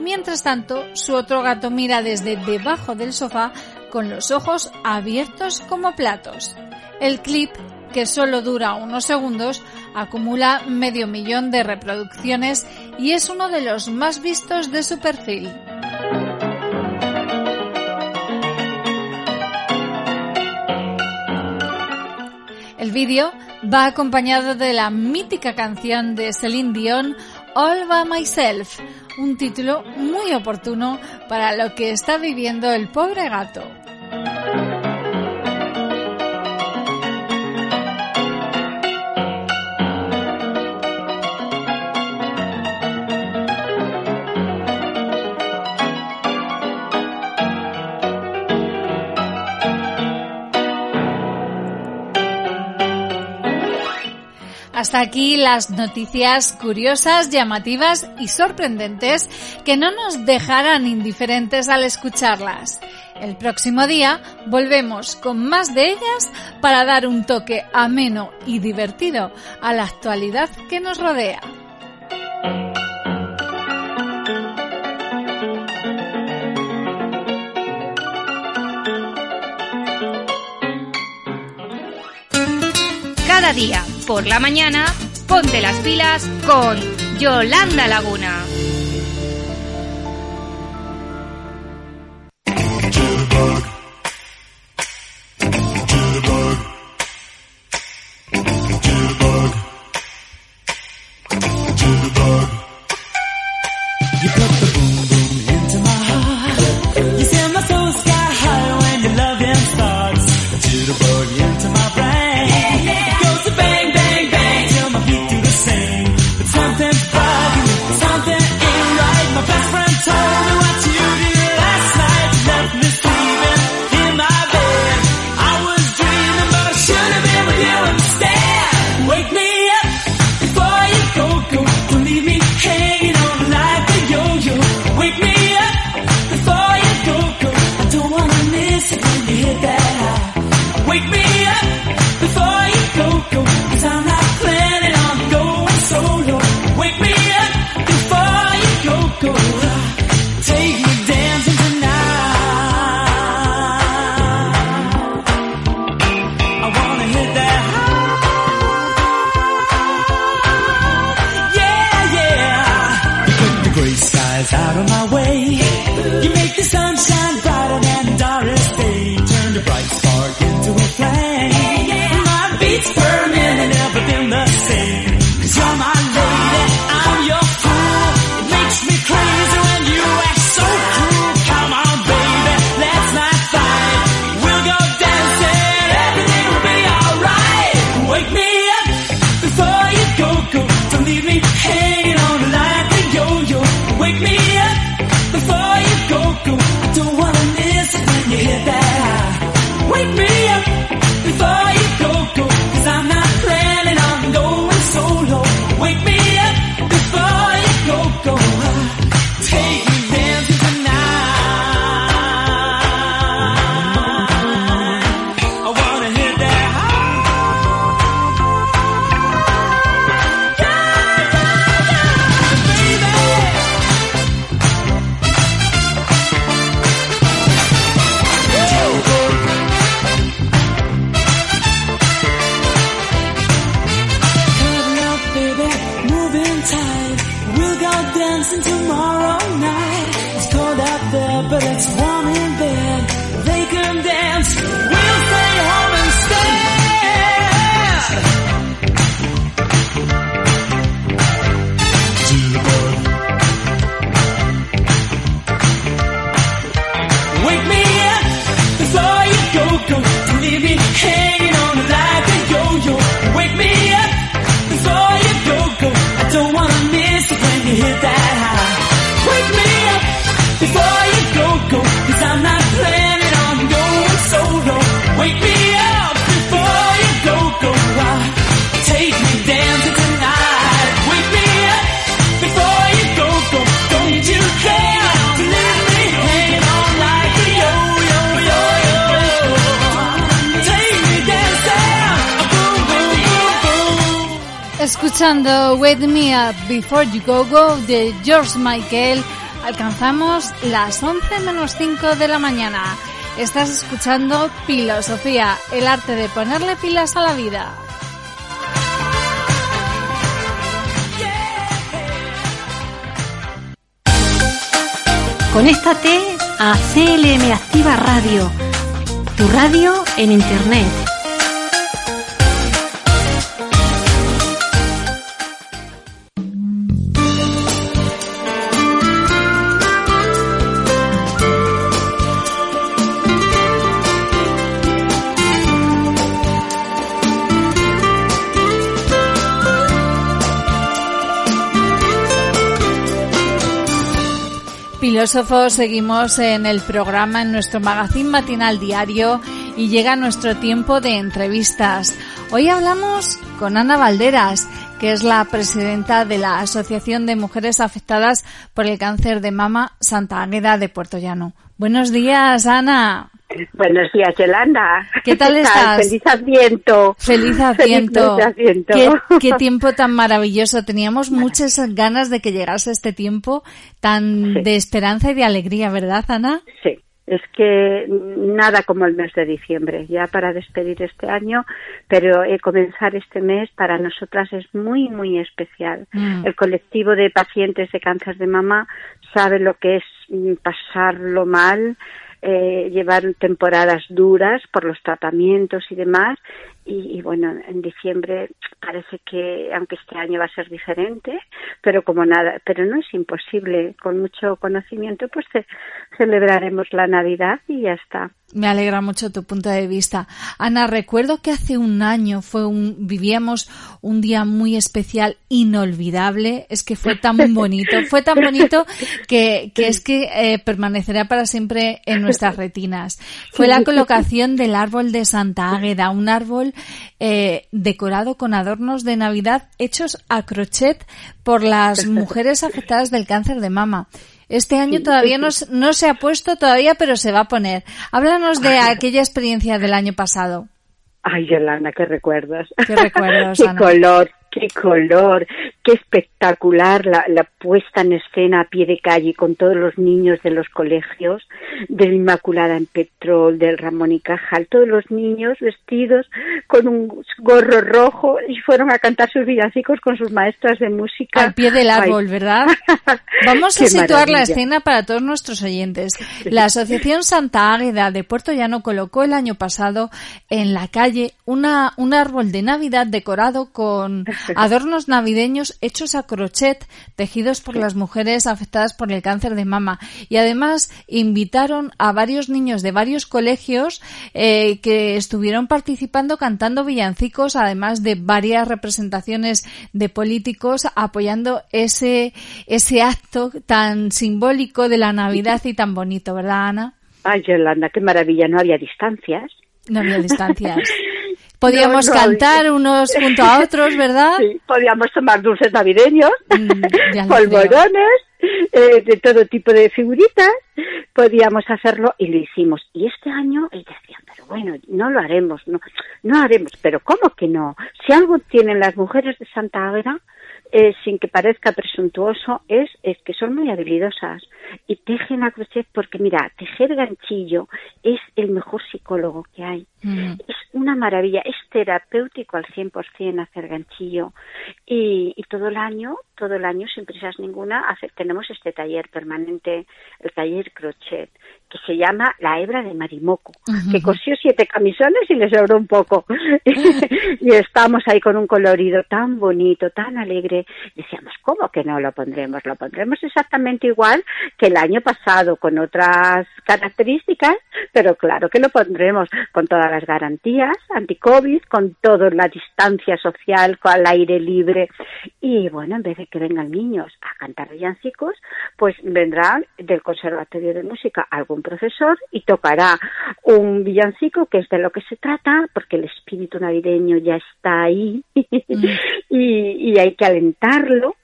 Mientras tanto, su otro gato mira desde debajo del sofá con los ojos abiertos como platos. El clip, que solo dura unos segundos, acumula medio millón de reproducciones y es uno de los más vistos de su perfil. El vídeo va acompañado de la mítica canción de Celine Dion All by Myself, un título muy oportuno para lo que está viviendo el pobre gato. Hasta aquí las noticias curiosas, llamativas y sorprendentes que no nos dejarán indiferentes al escucharlas. El próximo día volvemos con más de ellas para dar un toque ameno y divertido a la actualidad que nos rodea. Día, por la mañana, ponte las pilas con Yolanda Laguna. Wake Me Up Before You Go Go de George Michael, alcanzamos las 11 menos 5 de la mañana. Estás escuchando Filosofía, el arte de ponerle pilas a la vida. Conéctate a CLM Activa Radio, tu radio en Internet. Filósofos, seguimos en el programa, en nuestro magazine matinal diario y llega nuestro tiempo de entrevistas. Hoy hablamos con Ana Valderas, que es la presidenta de la Asociación de Mujeres Afectadas por el Cáncer de Mama Santa Águeda de Puerto Llano. Buenos días, Ana. Buenos días, Yolanda. ¿Qué tal estás? Feliz Adviento. Feliz Adviento. Feliz Adviento. ¿Qué, qué tiempo tan maravilloso. Teníamos muchas ganas de que llegase este tiempo tan Sí. de esperanza y de alegría, ¿verdad, Ana? Sí, es que nada como el mes de diciembre, ya para despedir este año, pero eh, comenzar este mes para nosotras es muy, muy especial. Mm. El colectivo de pacientes de cáncer de mama sabe lo que es mm, pasarlo mal, eh, llevar temporadas duras por los tratamientos y demás. Y, y bueno, en diciembre parece que, aunque este año va a ser diferente, pero como nada, pero no es imposible. Con mucho conocimiento, pues ce- celebraremos la Navidad y ya está. Me alegra mucho tu punto de vista. Ana, recuerdo que hace un año fue un, vivíamos un día muy especial, inolvidable. Es que fue tan bonito, fue tan bonito que, que es que eh, permanecerá para siempre en nuestras retinas. Fue la colocación del árbol de Santa Águeda, un árbol eh, decorado con adornos de Navidad hechos a crochet por las mujeres afectadas del cáncer de mama. Este año todavía no, no se ha puesto todavía, pero se va a poner. Háblanos de aquella experiencia del año pasado. Ay, Yolanda, qué recuerdos. ¿Qué recuerdos, qué Ana? color, qué color, qué espectacular la, la puesta en escena a pie de calle con todos los niños de los colegios, del Inmaculada en Petrol, del Ramón y Cajal, todos los niños vestidos con un gorro rojo y fueron a cantar sus villancicos con sus maestras de música. Al pie del árbol, Ay. ¿verdad? Vamos a situar la escena para todos nuestros oyentes. La Asociación Santa Águeda de Puerto Llano colocó el año pasado en la calle una, un árbol de Navidad decorado con adornos navideños hechos a crochet, tejidos por las mujeres afectadas por el cáncer de mama. Y además invitaron a varios niños de varios colegios eh, que estuvieron participando cantando villancicos, además de varias representaciones de políticos apoyando ese, ese acto tan simbólico de la Navidad y tan bonito, ¿verdad, Ana? Ay, Yolanda, qué maravilla, no había distancias. No había distancias. Podíamos No, no había- cantar unos junto a otros, ¿verdad? Sí, podíamos tomar dulces navideños, Mm, polvorones, eh, de todo tipo de figuritas. Podíamos hacerlo y lo hicimos. Y este año ellos decían, pero bueno, no lo haremos, no, no haremos. Pero ¿cómo que no? Si algo tienen las mujeres de Santa Águeda, eh, sin que parezca presuntuoso, es, es que son muy habilidosas y tejen a crochet porque, mira, tejer ganchillo es el mejor psicólogo que hay. Es una maravilla, es terapéutico al 100% hacer ganchillo. Y, y todo el año, todo el año, sin prisas ninguna, tenemos este taller permanente, el taller crochet, que se llama La hebra de Marimoco, que cosió siete camisones y le sobró un poco. y estamos ahí con un colorido tan bonito, tan alegre. Decíamos, ¿cómo que no lo pondremos? Lo pondremos exactamente igual que el año pasado, con otras características, pero claro que lo pondremos con todas las garantías anti-COVID, con toda la distancia social, con el aire libre. Y bueno, en vez de que vengan niños a cantar villancicos, pues vendrá del Conservatorio de Música algún profesor y tocará un villancico que es de lo que se trata, porque el espíritu navideño ya está ahí y, y hay que alentarlo.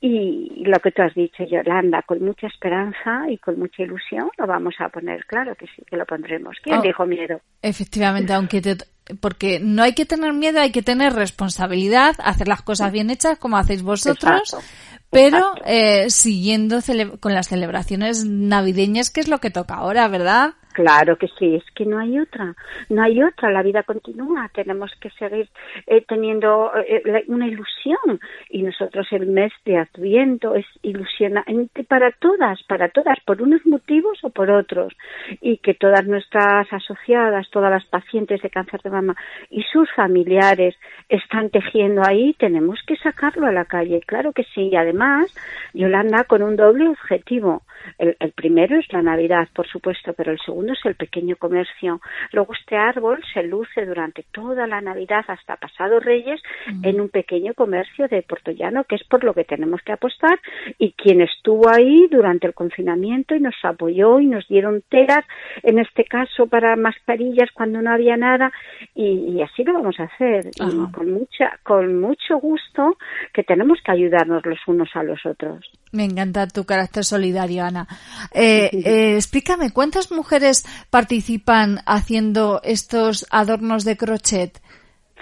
Y lo que tú has dicho, Yolanda, con mucha esperanza y con mucha ilusión lo vamos a poner, claro que sí, que lo pondremos. ¿Quién Oh. dijo miedo? Efectivamente, aunque te- porque no hay que tener miedo, hay que tener responsabilidad, hacer las cosas bien hechas como hacéis vosotros, Exacto, pero eh, siguiendo con las celebraciones navideñas, que es lo que toca ahora, ¿verdad? Claro que sí, es que no hay otra, no hay otra, la vida continúa, tenemos que seguir eh, teniendo eh, la- una ilusión. Y nosotros el mes de Adviento es ilusionante para todas, para todas, por unos motivos o por otros. Y que todas nuestras asociadas, todas las pacientes de cáncer de mama y sus familiares están tejiendo ahí, tenemos que sacarlo a la calle, claro que sí, y además Yolanda con un doble objetivo, el, el primero es la Navidad, por supuesto, pero el segundo es el pequeño comercio. Luego este árbol se luce durante toda la Navidad hasta pasado Reyes en un pequeño comercio de Portollano, que es por lo que tenemos que apostar. Y quien estuvo ahí durante el confinamiento y nos apoyó y nos dieron telas, en este caso para mascarillas cuando no había nada, y, y así lo vamos a hacer. Y con mucha, con mucho gusto que tenemos que ayudarnos los unos a los otros. Me encanta tu carácter solidario, Ana. Eh, eh, explícame, ¿cuántas mujeres participan haciendo estos adornos de crochet?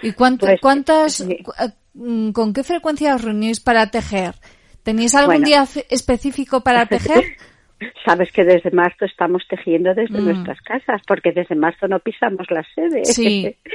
¿Y cuánto- Pues, cuántas, cu- eh, mm, con qué frecuencia os reunís para tejer? ¿Tenéis algún Bueno. día específico para tejer? Sabes que desde marzo estamos tejiendo desde Mm. nuestras casas, porque desde marzo no pisamos la sede. Sí.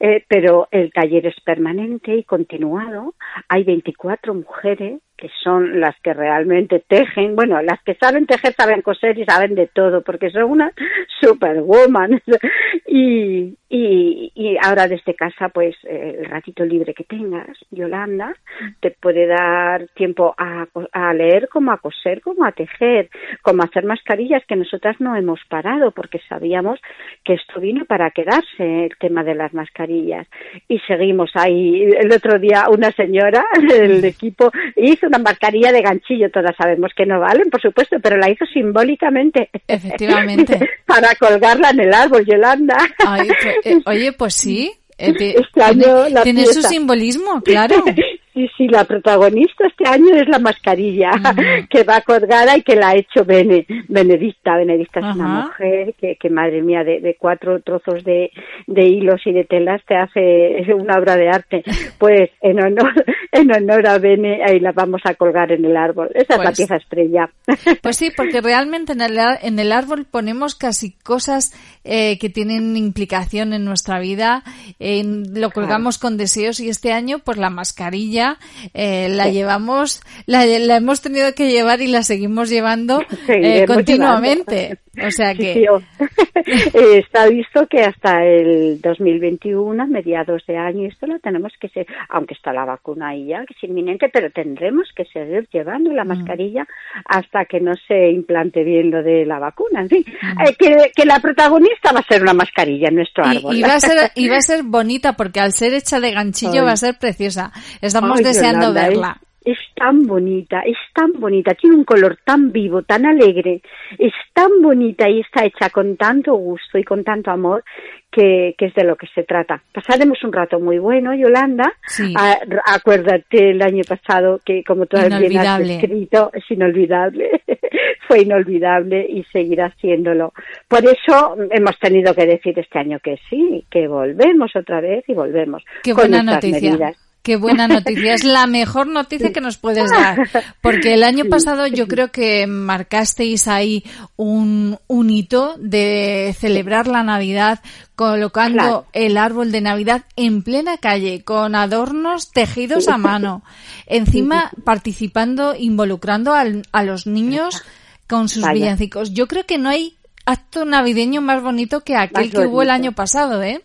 Eh, pero el taller es permanente y continuado. Hay 24 mujeres que son las realmente tejen. Bueno, las que saben tejer saben coser y saben de todo, porque son unas superwoman. y, y, y ahora desde casa, pues eh, el ratito libre que tengas, Yolanda, te puede dar tiempo a, a leer como a coser, como a tejer, como a hacer mascarillas que nosotras no hemos parado porque sabíamos que esto vino para quedarse, el tema de las mascarillas. Y seguimos ahí. El otro día una señora del equipo hizo una mascarilla de ganchillo, todas sabemos que no valen, por supuesto, pero la hizo simbólicamente. Efectivamente. para colgarla en el árbol, Yolanda. Ay, pues, eh, oye, pues sí. eh, te- tiene la tiene su simbolismo, claro. Sí, sí, la protagonista este año es la mascarilla que va colgada y que la ha hecho Bene, Benedicta. Benedicta es una mujer que, que madre mía, de, de cuatro trozos de, de hilos y de telas te hace una obra de arte. Pues en honor, en honor a Bene, ahí la vamos a colgar en el árbol. Esa es la Pues- pieza estrella. Pues sí, porque realmente en el, en el árbol ponemos casi cosas eh, que tienen implicación en nuestra vida, en- lo colgamos con deseos y este año pues la mascarilla eh, la Sí. llevamos, la, la hemos tenido que llevar y la seguimos llevando eh, continuamente. O sea que... sí, o- Eh, está visto que hasta el 2021, a mediados de año, esto lo tenemos que ser, aunque está la vacuna ahí ya, que es inminente, pero tendremos que seguir llevando Mm. la mascarilla hasta que no se implante bien lo de la vacuna. En fin, Mm. eh, que, que la protagonista va a ser una mascarilla en nuestro árbol. Y, y va a ser y va a ser bonita porque al ser hecha de ganchillo Ay. va a ser preciosa. Estamos Ay, deseando Yolanda, es- verla. Es, tan bonita, es tan bonita, tiene un color tan vivo, tan alegre, es tan bonita y está hecha con tanto gusto y con tanto amor que, que es de lo que se trata. Pasaremos un rato muy bueno, Yolanda. Sí. Acuérdate el año pasado que, como tú bien has escrito, es inolvidable. Fue inolvidable y seguirá siéndolo. Por eso hemos tenido que decir este año que sí, que volvemos otra vez y volvemos. Qué con buena noticia. medidas. Qué buena noticia, es la mejor noticia que nos puedes dar, porque el año pasado yo creo que marcasteis ahí un, un hito de celebrar la Navidad colocando Claro. el árbol de Navidad en plena calle con adornos tejidos a mano, encima participando, involucrando al- a los niños con sus Vaya. villancicos. Yo creo que no hay acto navideño más bonito que aquel Más que hubo el año pasado, ¿eh?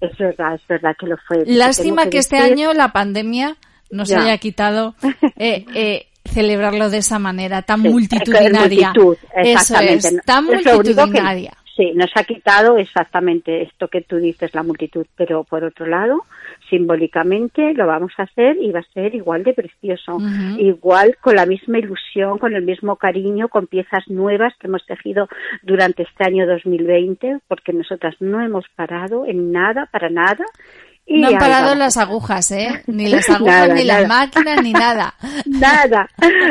Es verdad, es verdad que lo fue. Lástima Tengo que este año la pandemia nos Ya. haya quitado eh, eh, celebrarlo de esa manera tan Sí, multitudinaria. multitud, Eso exactamente. es, tan Es único que- multitudinaria. Sí, nos ha quitado exactamente esto que tú dices, la multitud, pero por otro lado, simbólicamente lo vamos a hacer y va a ser igual de precioso, igual con la misma ilusión, con el mismo cariño, con piezas nuevas que hemos tejido durante este año 2020, porque nosotras no hemos parado en nada, para nada. Y No han parado las agujas, ¿eh? Ni las agujas, Nada, ni las máquinas, ni nada. Nada,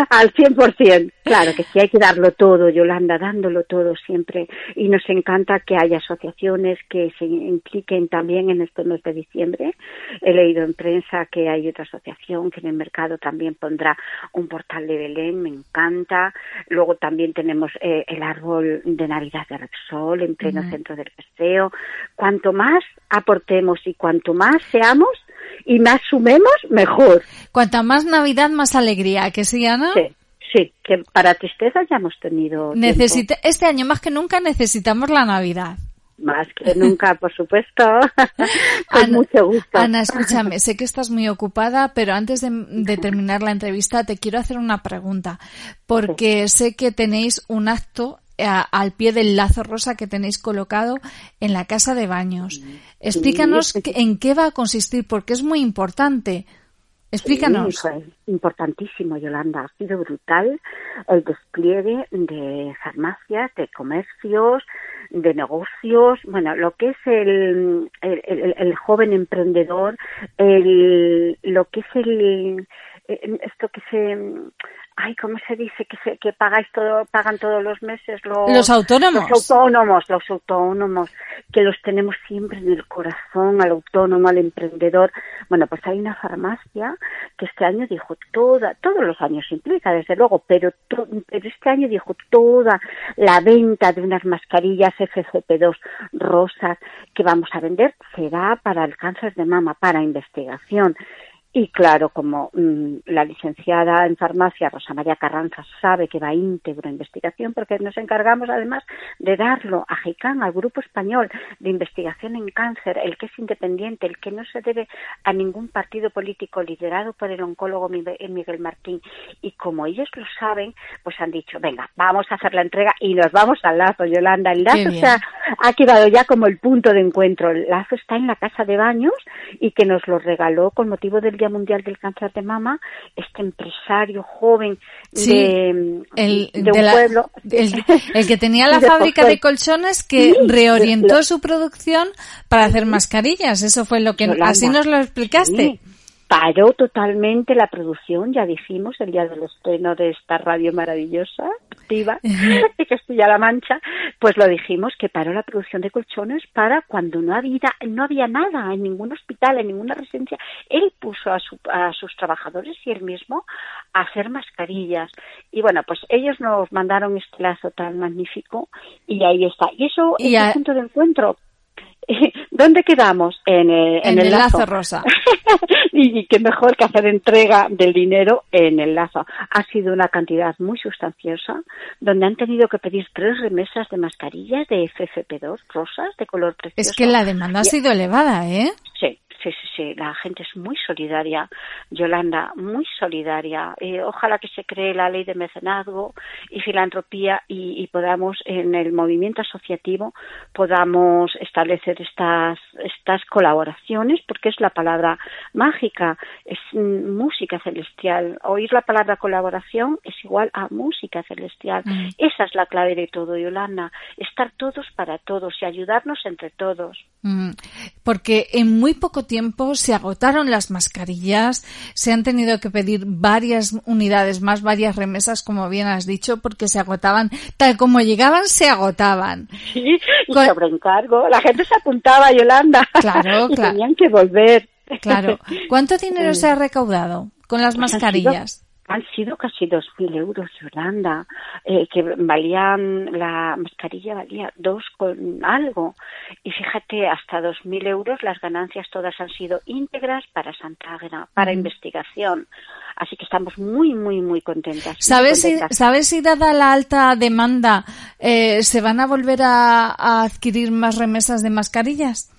al 100%. Claro que sí hay que darlo todo, Yolanda, dándolo todo siempre. Y nos encanta que haya asociaciones que se impliquen también en este mes de diciembre. He leído en prensa que hay otra asociación que en el mercado también pondrá un portal de Belén, me encanta. Luego también tenemos eh, el árbol de Navidad de Repsol en pleno centro del paseo. Cuanto más aportemos y cuanto más seamos y más sumemos, mejor. Cuanta más Navidad, más alegría, que sí, Ana. Sí, sí, que para tristeza ya hemos tenido tiempo. Necesita, este año más que nunca necesitamos la Navidad. más que nunca, por supuesto. Con mucho gusto. Ana, escúchame, sé que estás muy ocupada, pero antes de, de terminar la entrevista te quiero hacer una pregunta, porque sé que tenéis un acto a- al pie del lazo rosa que tenéis colocado en la casa de baños. Explícanos Sí. en qué va a consistir, porque es muy importante. Explícanos. Sí, fue importantísimo, Yolanda. Ha sido brutal el despliegue de farmacias, de comercios, de negocios, bueno, lo que es el, el, el- el joven emprendedor, el, lo que es el, eh, esto que se, ay, ¿cómo se dice? Que, se, que pagáis todo, pagan todos los meses los, Los autónomos. Los autónomos, los autónomos, que los tenemos siempre en el corazón, al autónomo, al emprendedor. Bueno, pues hay una farmacia que este año dijo toda, todos los años implica, desde luego, pero, to- pero este año dijo toda la venta de unas mascarillas FFP2 rosas que vamos a vender será para el cáncer de mama, para investigación. Y claro, como mm, la licenciada en farmacia Rosa María Carranza sabe que va íntegro a investigación, porque nos encargamos además de darlo a GICAN, al Grupo Español de Investigación en Cáncer, el que es independiente, el que no se debe a ningún partido político liderado por el oncólogo Miguel Miguel Martín. Y como ellos lo saben, pues han dicho, venga, vamos a hacer la entrega y nos vamos al lazo, Yolanda. El lazo se ha, ha quedado ya como el punto de encuentro. El lazo está en la casa de baños y que nos lo regaló con motivo del Día Mundial del Cáncer de Mama este empresario joven Sí, de, el, de de un la- pueblo. el, el que tenía la de fábrica Pozuelo. de colchones que Sí, reorientó lo- su producción para hacer mascarillas. Eso fue lo que Yolanda, así nos lo explicaste. Sí, Paró totalmente la producción, ya dijimos, el día del estreno de esta radio maravillosa, activa, de Castilla-La Mancha, pues lo dijimos que paró la producción de colchones para cuando no había, no había nada en ningún hospital, en ninguna residencia. Él puso a, su- a sus trabajadores y él mismo a hacer mascarillas. Y bueno, pues ellos nos mandaron este lazo tan magnífico y ahí está. Y eso Y es a- el punto de encuentro. ¿Dónde quedamos? En, eh, en En el el lazo. lazo rosa. y, y qué mejor que hacer entrega del dinero en el lazo. Ha sido una cantidad muy sustanciosa, donde han tenido que pedir tres remesas de mascarillas de FFP2 rosas de color precioso. Es que la demanda ha sido elevada, ¿eh? Sí, sí, sí, la gente es muy solidaria, Yolanda, muy solidaria. Eh, ojalá que se cree la ley de mecenazgo y filantropía y, y podamos en el movimiento asociativo podamos establecer estas estas colaboraciones porque es la palabra mágica, es mm, música celestial. Oír la palabra colaboración es igual a música celestial. Mm. Esa es la clave de todo, Yolanda, estar todos para todos y ayudarnos entre todos. Mm, Porque en muy poco tiempo se agotaron las mascarillas, se han tenido que pedir varias unidades más, varias remesas, como bien has dicho, porque se agotaban, tal como llegaban, se agotaban. Sí, y sobre encargo. La gente se apuntaba, Yolanda. Claro, y claro. tenían que volver. Claro. ¿Cuánto dinero se ha recaudado con las pues mascarillas? Han sido casi 2.000 euros, Yolanda, eh, que valían, la mascarilla valía dos con algo. Y fíjate, hasta 2.000 euros las ganancias todas han sido íntegras para Santa Águeda, para Ujú. investigación. Así que estamos muy, muy, muy contentas. muy ¿Sabes si. ¿Sabes si dada la alta demanda eh, se van a volver a, a adquirir más remesas de mascarillas?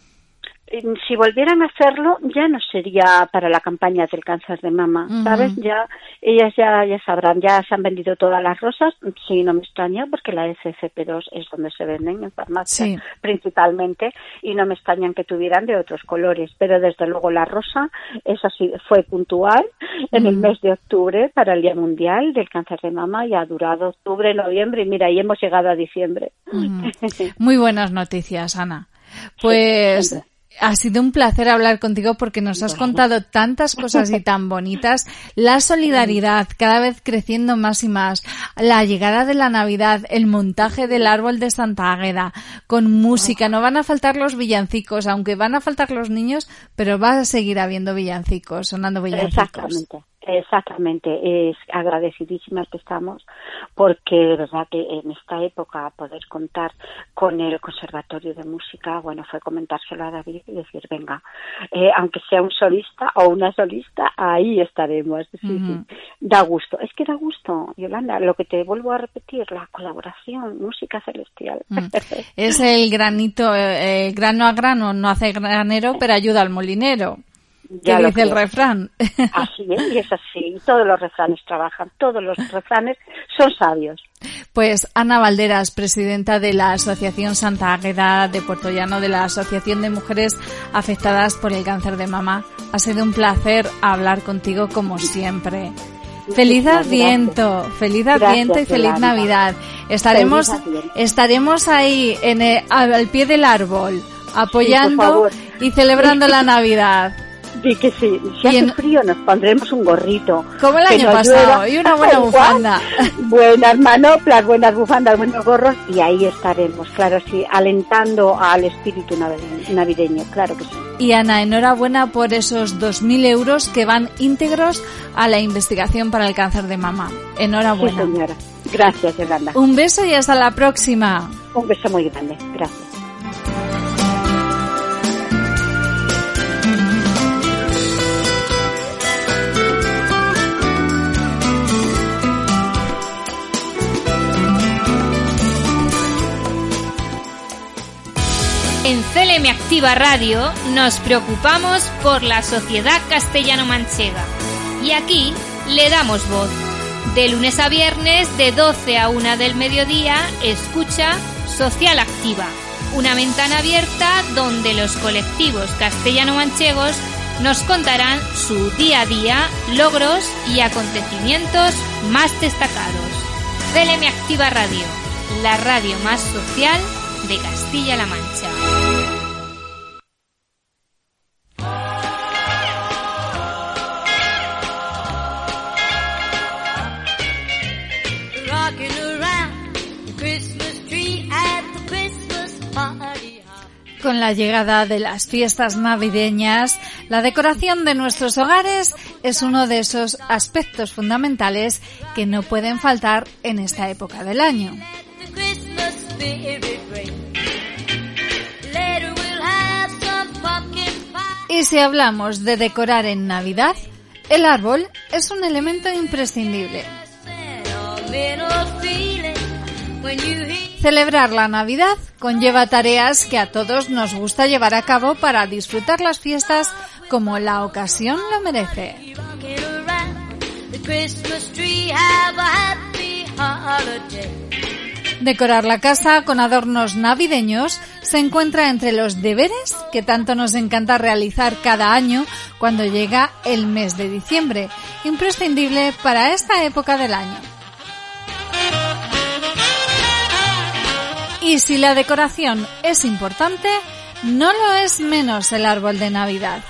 Eh, si volvieran a hacerlo, ya no sería para la campaña del cáncer de mama. ¿sabes? Ya, ellas ya, ya sabrán, ya se han vendido todas las rosas, sí, no me extraña, porque la FFP2 es donde se venden en farmacia, Sí. principalmente, y no me extrañan que tuvieran de otros colores, pero desde luego la rosa, esa sí, fue puntual en el mes de octubre para el Día Mundial del Cáncer de Mama y ha durado octubre, noviembre, y mira, y hemos llegado a diciembre. Muy buenas noticias, Ana. Pues. Ha sido un placer hablar contigo porque nos has contado tantas cosas y tan bonitas. La solidaridad cada vez creciendo más y más. La llegada de la Navidad, el montaje del árbol de Santa Águeda con música. No van a faltar los villancicos, aunque van a faltar los niños, pero va a seguir habiendo villancicos, sonando villancicos. Exactamente, exactamente. Es agradecidísimas que estamos porque de verdad que en esta época poder contar con el Conservatorio de Música, bueno, fue comentárselo a David y decir, venga, eh, aunque sea un solista o una solista, ahí estaremos. Sí, sí. Ujú. Da gusto. Es que da gusto, Yolanda, lo que te vuelvo a repetir, la colaboración, música celestial. Mm. Es el granito, eh, grano a grano no hace granero, pero ayuda al molinero. Ya que lo dice el refrán. Así es, y es así. Y todos los refranes trabajan, todos los refranes son sabios. Pues Ana Valderas, presidenta de la Asociación Santa Águeda de Puerto Llano, de la Asociación de Mujeres Afectadas por el Cáncer de Mama. Ha sido un placer hablar contigo como siempre. Feliz Adviento, feliz Adviento y feliz. Navidad. Estaremos, estaremos ahí en el- al pie del árbol, apoyando y celebrando la Navidad. Sí, que sí. Si Y hace en- frío nos pondremos un gorrito. Como el año pasado, llueva. y una buena bufanda. Buenas manoplas, buenas bufandas, buenos gorros y ahí estaremos, claro, sí, alentando al espíritu navideño, claro que sí. Y Ana, enhorabuena por esos 2.000 euros que van íntegros a la investigación para el cáncer de mama. Sí, Enhorabuena. señora. Gracias, Yolanda. Un beso y hasta la próxima. Un beso muy grande. Gracias. En CLM Activa Radio nos preocupamos por la sociedad castellano-manchega. Y aquí le damos voz. De lunes a viernes, de 12 a 1 del mediodía, escucha Social Activa. Una ventana abierta donde los colectivos castellano-manchegos nos contarán su día a día, logros y acontecimientos más destacados. CLM Activa Radio, la radio más social de Castilla-La Mancha. Con la llegada de las fiestas navideñas, la decoración de nuestros hogares es uno de esos aspectos fundamentales que no pueden faltar en esta época del año. Y si hablamos de decorar en Navidad, el árbol es un elemento imprescindible. Celebrar la Navidad conlleva tareas que a todos nos gusta llevar a cabo para disfrutar las fiestas como la ocasión lo merece. Decorar la casa con adornos navideños se encuentra entre los deberes que tanto nos encanta realizar cada año cuando llega el mes de diciembre, imprescindible para esta época del año. Y si la decoración es importante, no lo es menos el árbol de Navidad.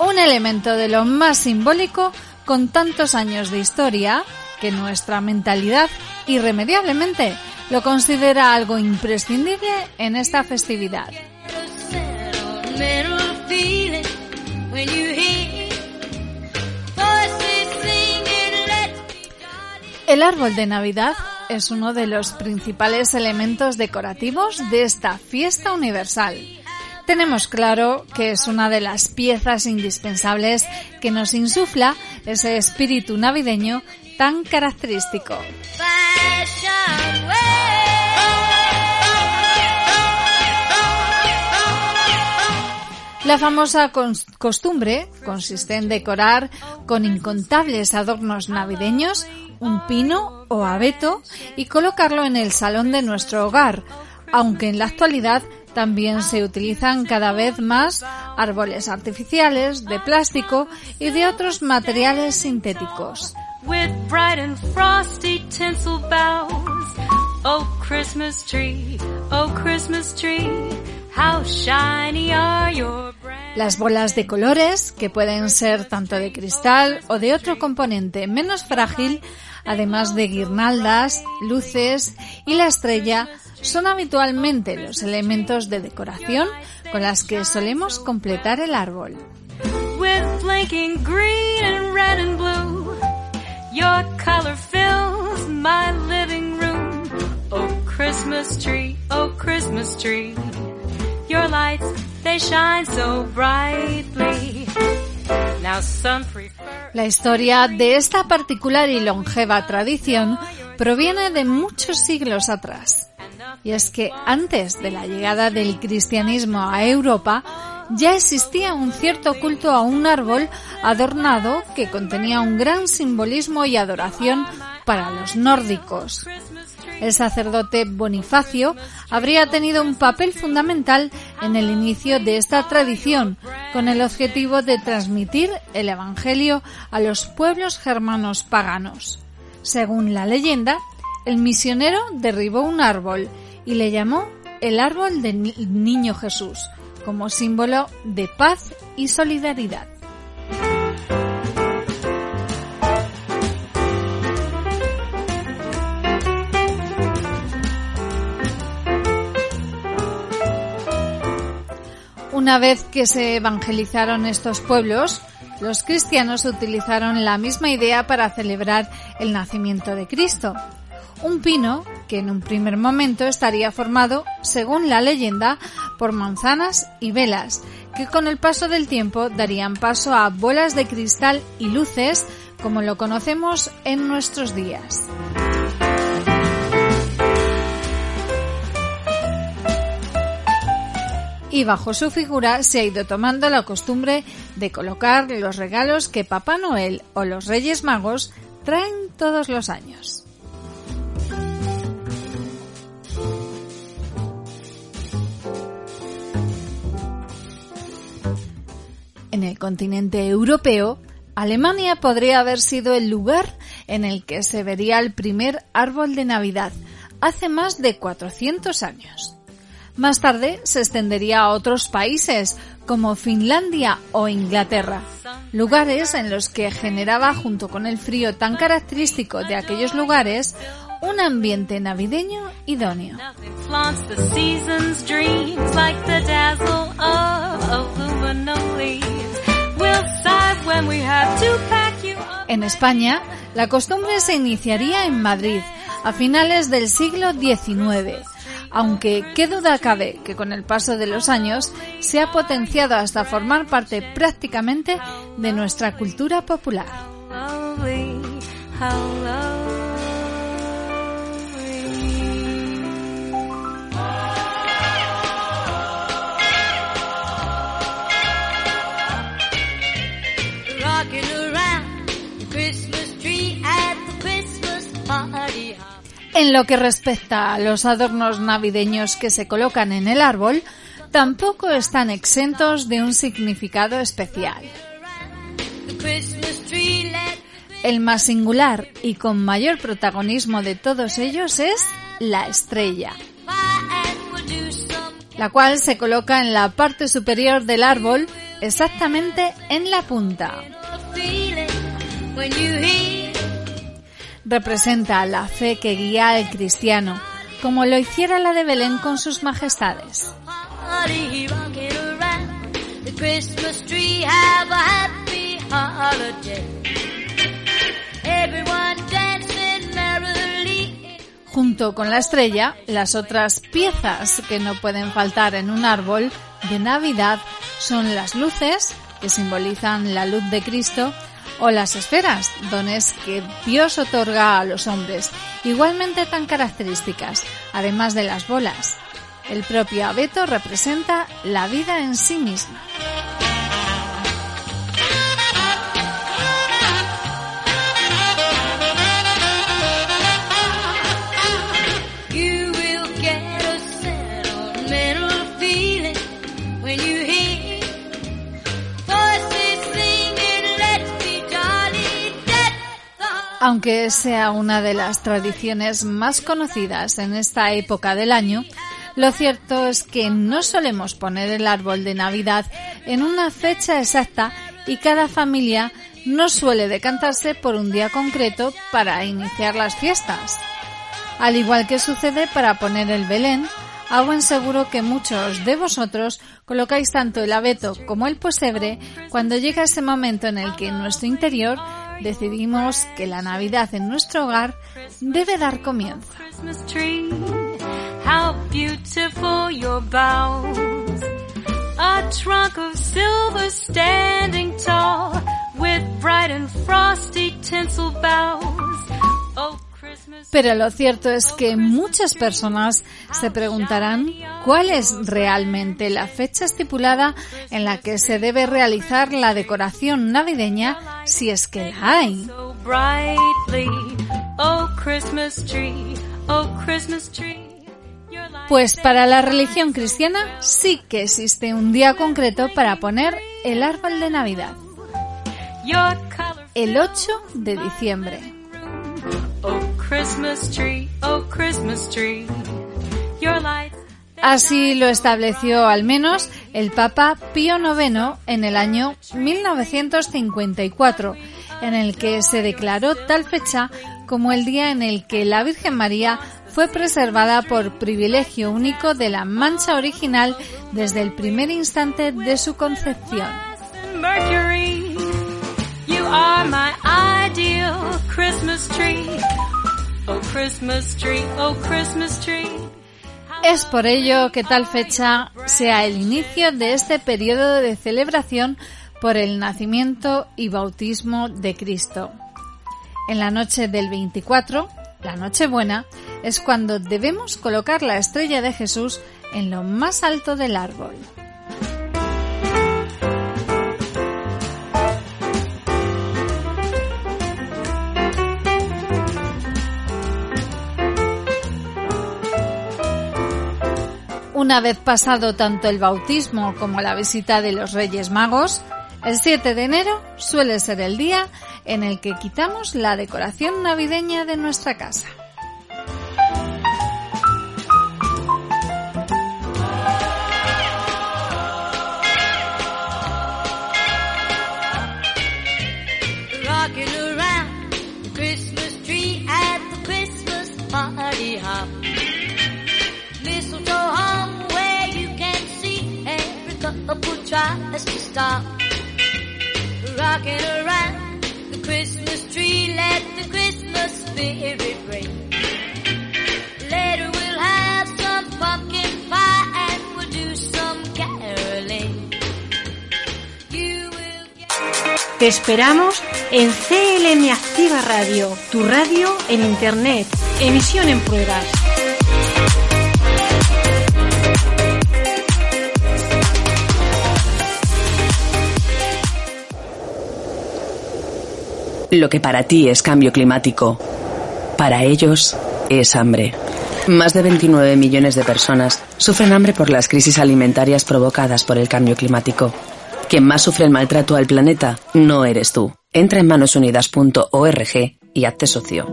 Un elemento de lo más simbólico con tantos años de historia que nuestra mentalidad irremediablemente lo considera algo imprescindible en esta festividad. El árbol de Navidad es uno de los principales elementos decorativos de esta fiesta universal. Tenemos claro que es una de las piezas indispensables que nos insufla ese espíritu navideño tan característico. La famosa costumbre consiste en decorar con incontables adornos navideños un pino o abeto y colocarlo en el salón de nuestro hogar, aunque en la actualidad también se utilizan cada vez más árboles artificiales, de plástico y de otros materiales sintéticos. How shiny are your Las bolas de colores, que pueden ser tanto de cristal o de otro componente menos frágil, además de guirnaldas, luces y la estrella, son habitualmente los elementos de decoración con las que solemos completar el árbol. with blinking green and red and blue. Your color fills my living room. Oh, Christmas tree, oh, Christmas tree. La historia de esta particular y longeva tradición proviene de muchos siglos atrás. Y es que antes de la llegada del cristianismo a Europa, ya existía un cierto culto a un árbol adornado que contenía un gran simbolismo y adoración para los nórdicos. El sacerdote Bonifacio habría tenido un papel fundamental en el inicio de esta tradición, con el objetivo de transmitir el Evangelio a los pueblos germanos paganos. Según la leyenda, el misionero derribó un árbol y le llamó el árbol del Ni- niño Jesús, como símbolo de paz y solidaridad. Una vez que se evangelizaron estos pueblos, los cristianos utilizaron la misma idea para celebrar el nacimiento de Cristo. Un pino que en un primer momento estaría formado, según la leyenda, por manzanas y velas, que con el paso del tiempo darían paso a bolas de cristal y luces, como lo conocemos en nuestros días. Y bajo su figura se ha ido tomando la costumbre de colocar los regalos que Papá Noel o los Reyes Magos traen todos los años. En el continente europeo, Alemania podría haber sido el lugar en el que se vería el primer árbol de Navidad, hace más de 400 años. Más tarde se extendería a otros países como Finlandia o Inglaterra, lugares en los que generaba junto con el frío tan característico de aquellos lugares un ambiente navideño idóneo. En España, la costumbre se iniciaría en Madrid a finales del siglo XIX, aunque qué duda cabe que con el paso de los años se ha potenciado hasta formar parte prácticamente de nuestra cultura popular. En lo que respecta a los adornos navideños que se colocan en el árbol, tampoco están exentos de un significado especial. El más singular y con mayor protagonismo de todos ellos es la estrella, la cual se coloca en la parte superior del árbol, exactamente en la punta. Representa la fe que guía al cristiano, como lo hiciera la de Belén con sus majestades. Junto con la estrella, las otras piezas que no pueden faltar en un árbol de Navidad son las luces, que simbolizan la luz de Cristo, o las esferas, dones que Dios otorga a los hombres, igualmente tan características, además de las bolas. El propio abeto representa la vida en sí misma. Aunque sea una de las tradiciones más conocidas en esta época del año, lo cierto es que no solemos poner el árbol de Navidad en una fecha exacta y cada familia no suele decantarse por un día concreto para iniciar las fiestas. Al igual que sucede para poner el Belén, hago en seguro que muchos de vosotros colocáis tanto el abeto como el pesebre cuando llega ese momento en el que en nuestro interior decidimos que la Navidad en nuestro hogar debe dar comienzo. Pero lo cierto es que muchas personas se preguntarán cuál es realmente la fecha estipulada en la que se debe realizar la decoración navideña si es que la hay. Oh. Oh, Pues para la religión cristiana sí que existe un día concreto para poner el árbol de Navidad, el 8 de diciembre. Christmas tree. Oh, Christmas tree. Your lights. Así lo estableció al menos el Papa Pío IX en el año 1954, en el que se declaró tal fecha como el día en el que la Virgen María fue preservada por privilegio único de la mancha original desde el primer instante de su concepción. Mercury. You are my ideal Christmas tree. Oh, Christmas tree. Oh, Christmas tree. Es por ello que tal fecha sea el inicio de este periodo de celebración por el nacimiento y bautismo de Cristo. En la noche del 24, la Nochebuena, es cuando debemos colocar la estrella de Jesús en lo más alto del árbol. Una vez pasado tanto el bautismo como la visita de los Reyes Magos, el 7 de enero suele ser el día en el que quitamos la decoración navideña de nuestra casa. Stop. Rocking around the Christmas tree, let the Christmas spirit ring. Later we'll have some pumpkin pie and we'll do some caroling. You will Te esperamos en CLM Activa Radio, tu radio en Internet. Emisión en pruebas. Lo que para ti es cambio climático, para ellos es hambre. Más de 29 millones de personas sufren hambre por las crisis alimentarias provocadas por el cambio climático. Quien más sufre el maltrato al planeta no eres tú. Entra en manosunidas.org y hazte socio.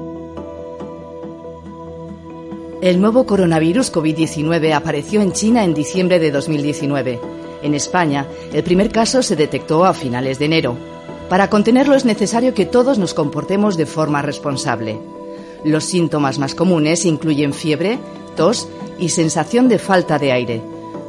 El nuevo coronavirus COVID-19 apareció en China en diciembre de 2019. En España, el primer caso se detectó a finales de enero. Para contenerlo es necesario que todos nos comportemos de forma responsable. Los síntomas más comunes incluyen fiebre, tos y sensación de falta de aire.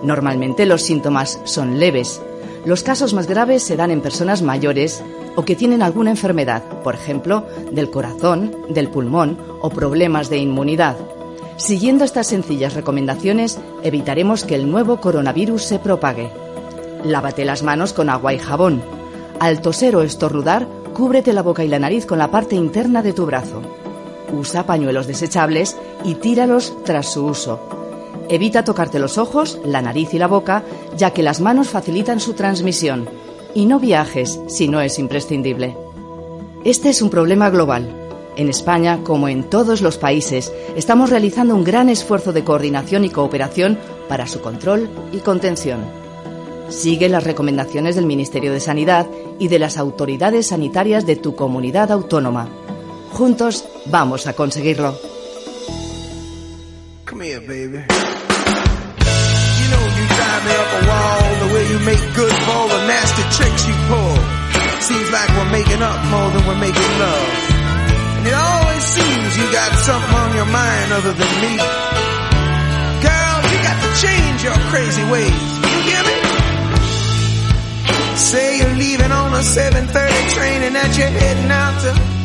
Normalmente los síntomas son leves. Los casos más graves se dan en personas mayores o que tienen alguna enfermedad, por ejemplo, del corazón, del pulmón o problemas de inmunidad. Siguiendo estas sencillas recomendaciones, evitaremos que el nuevo coronavirus se propague. Lávate las manos con agua y jabón. Al toser o estornudar, cúbrete la boca y la nariz con la parte interna de tu brazo. Usa pañuelos desechables y tíralos tras su uso. Evita tocarte los ojos, la nariz y la boca, ya que las manos facilitan su transmisión. Y no viajes si no es imprescindible. Este es un problema global. En España, como en todos los países, estamos realizando un gran esfuerzo de coordinación y cooperación para su control y contención. Sigue las recomendaciones del Ministerio de Sanidad y de las autoridades sanitarias de tu comunidad autónoma. Juntos vamos a conseguirlo. Come here, baby. You know you drive me up a wall the way you make good for the nasty tricks you pull. Seems like we're making up more than we're making love. And it always seems you got something on your mind other than me. Girl, you got to change your crazy ways. You me? Say you're leaving on a 7.30 train and that you're heading out to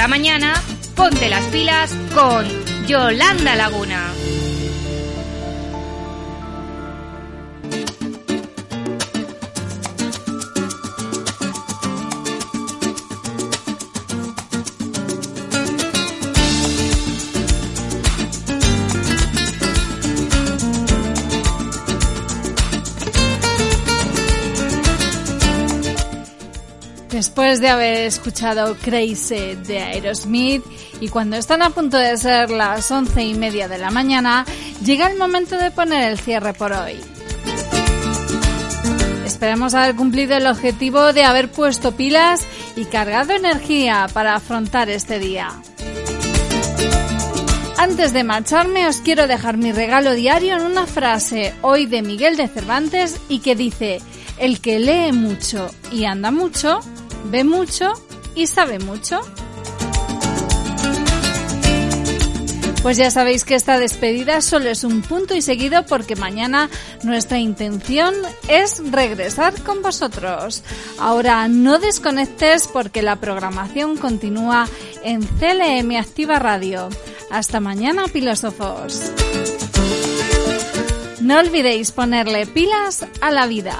la mañana, ponte las pilas con Yolanda Laguna. De haber escuchado Crazy de Aerosmith y cuando están a punto de ser las once y media de la mañana, llega el momento de poner el cierre por hoy. Esperamos haber cumplido el objetivo de haber puesto pilas y cargado energía para afrontar este día. Antes de marcharme os quiero dejar mi regalo diario en una frase hoy de Miguel de Cervantes y que dice, el que lee mucho y anda mucho, ve mucho y sabe mucho. Pues ya sabéis que esta despedida solo es un punto y seguido porque mañana nuestra intención es regresar con vosotros. Ahora no desconectes porque la programación continúa en CLM Activa Radio. Hasta mañana, filósofos. No olvidéis ponerle pilas a la vida.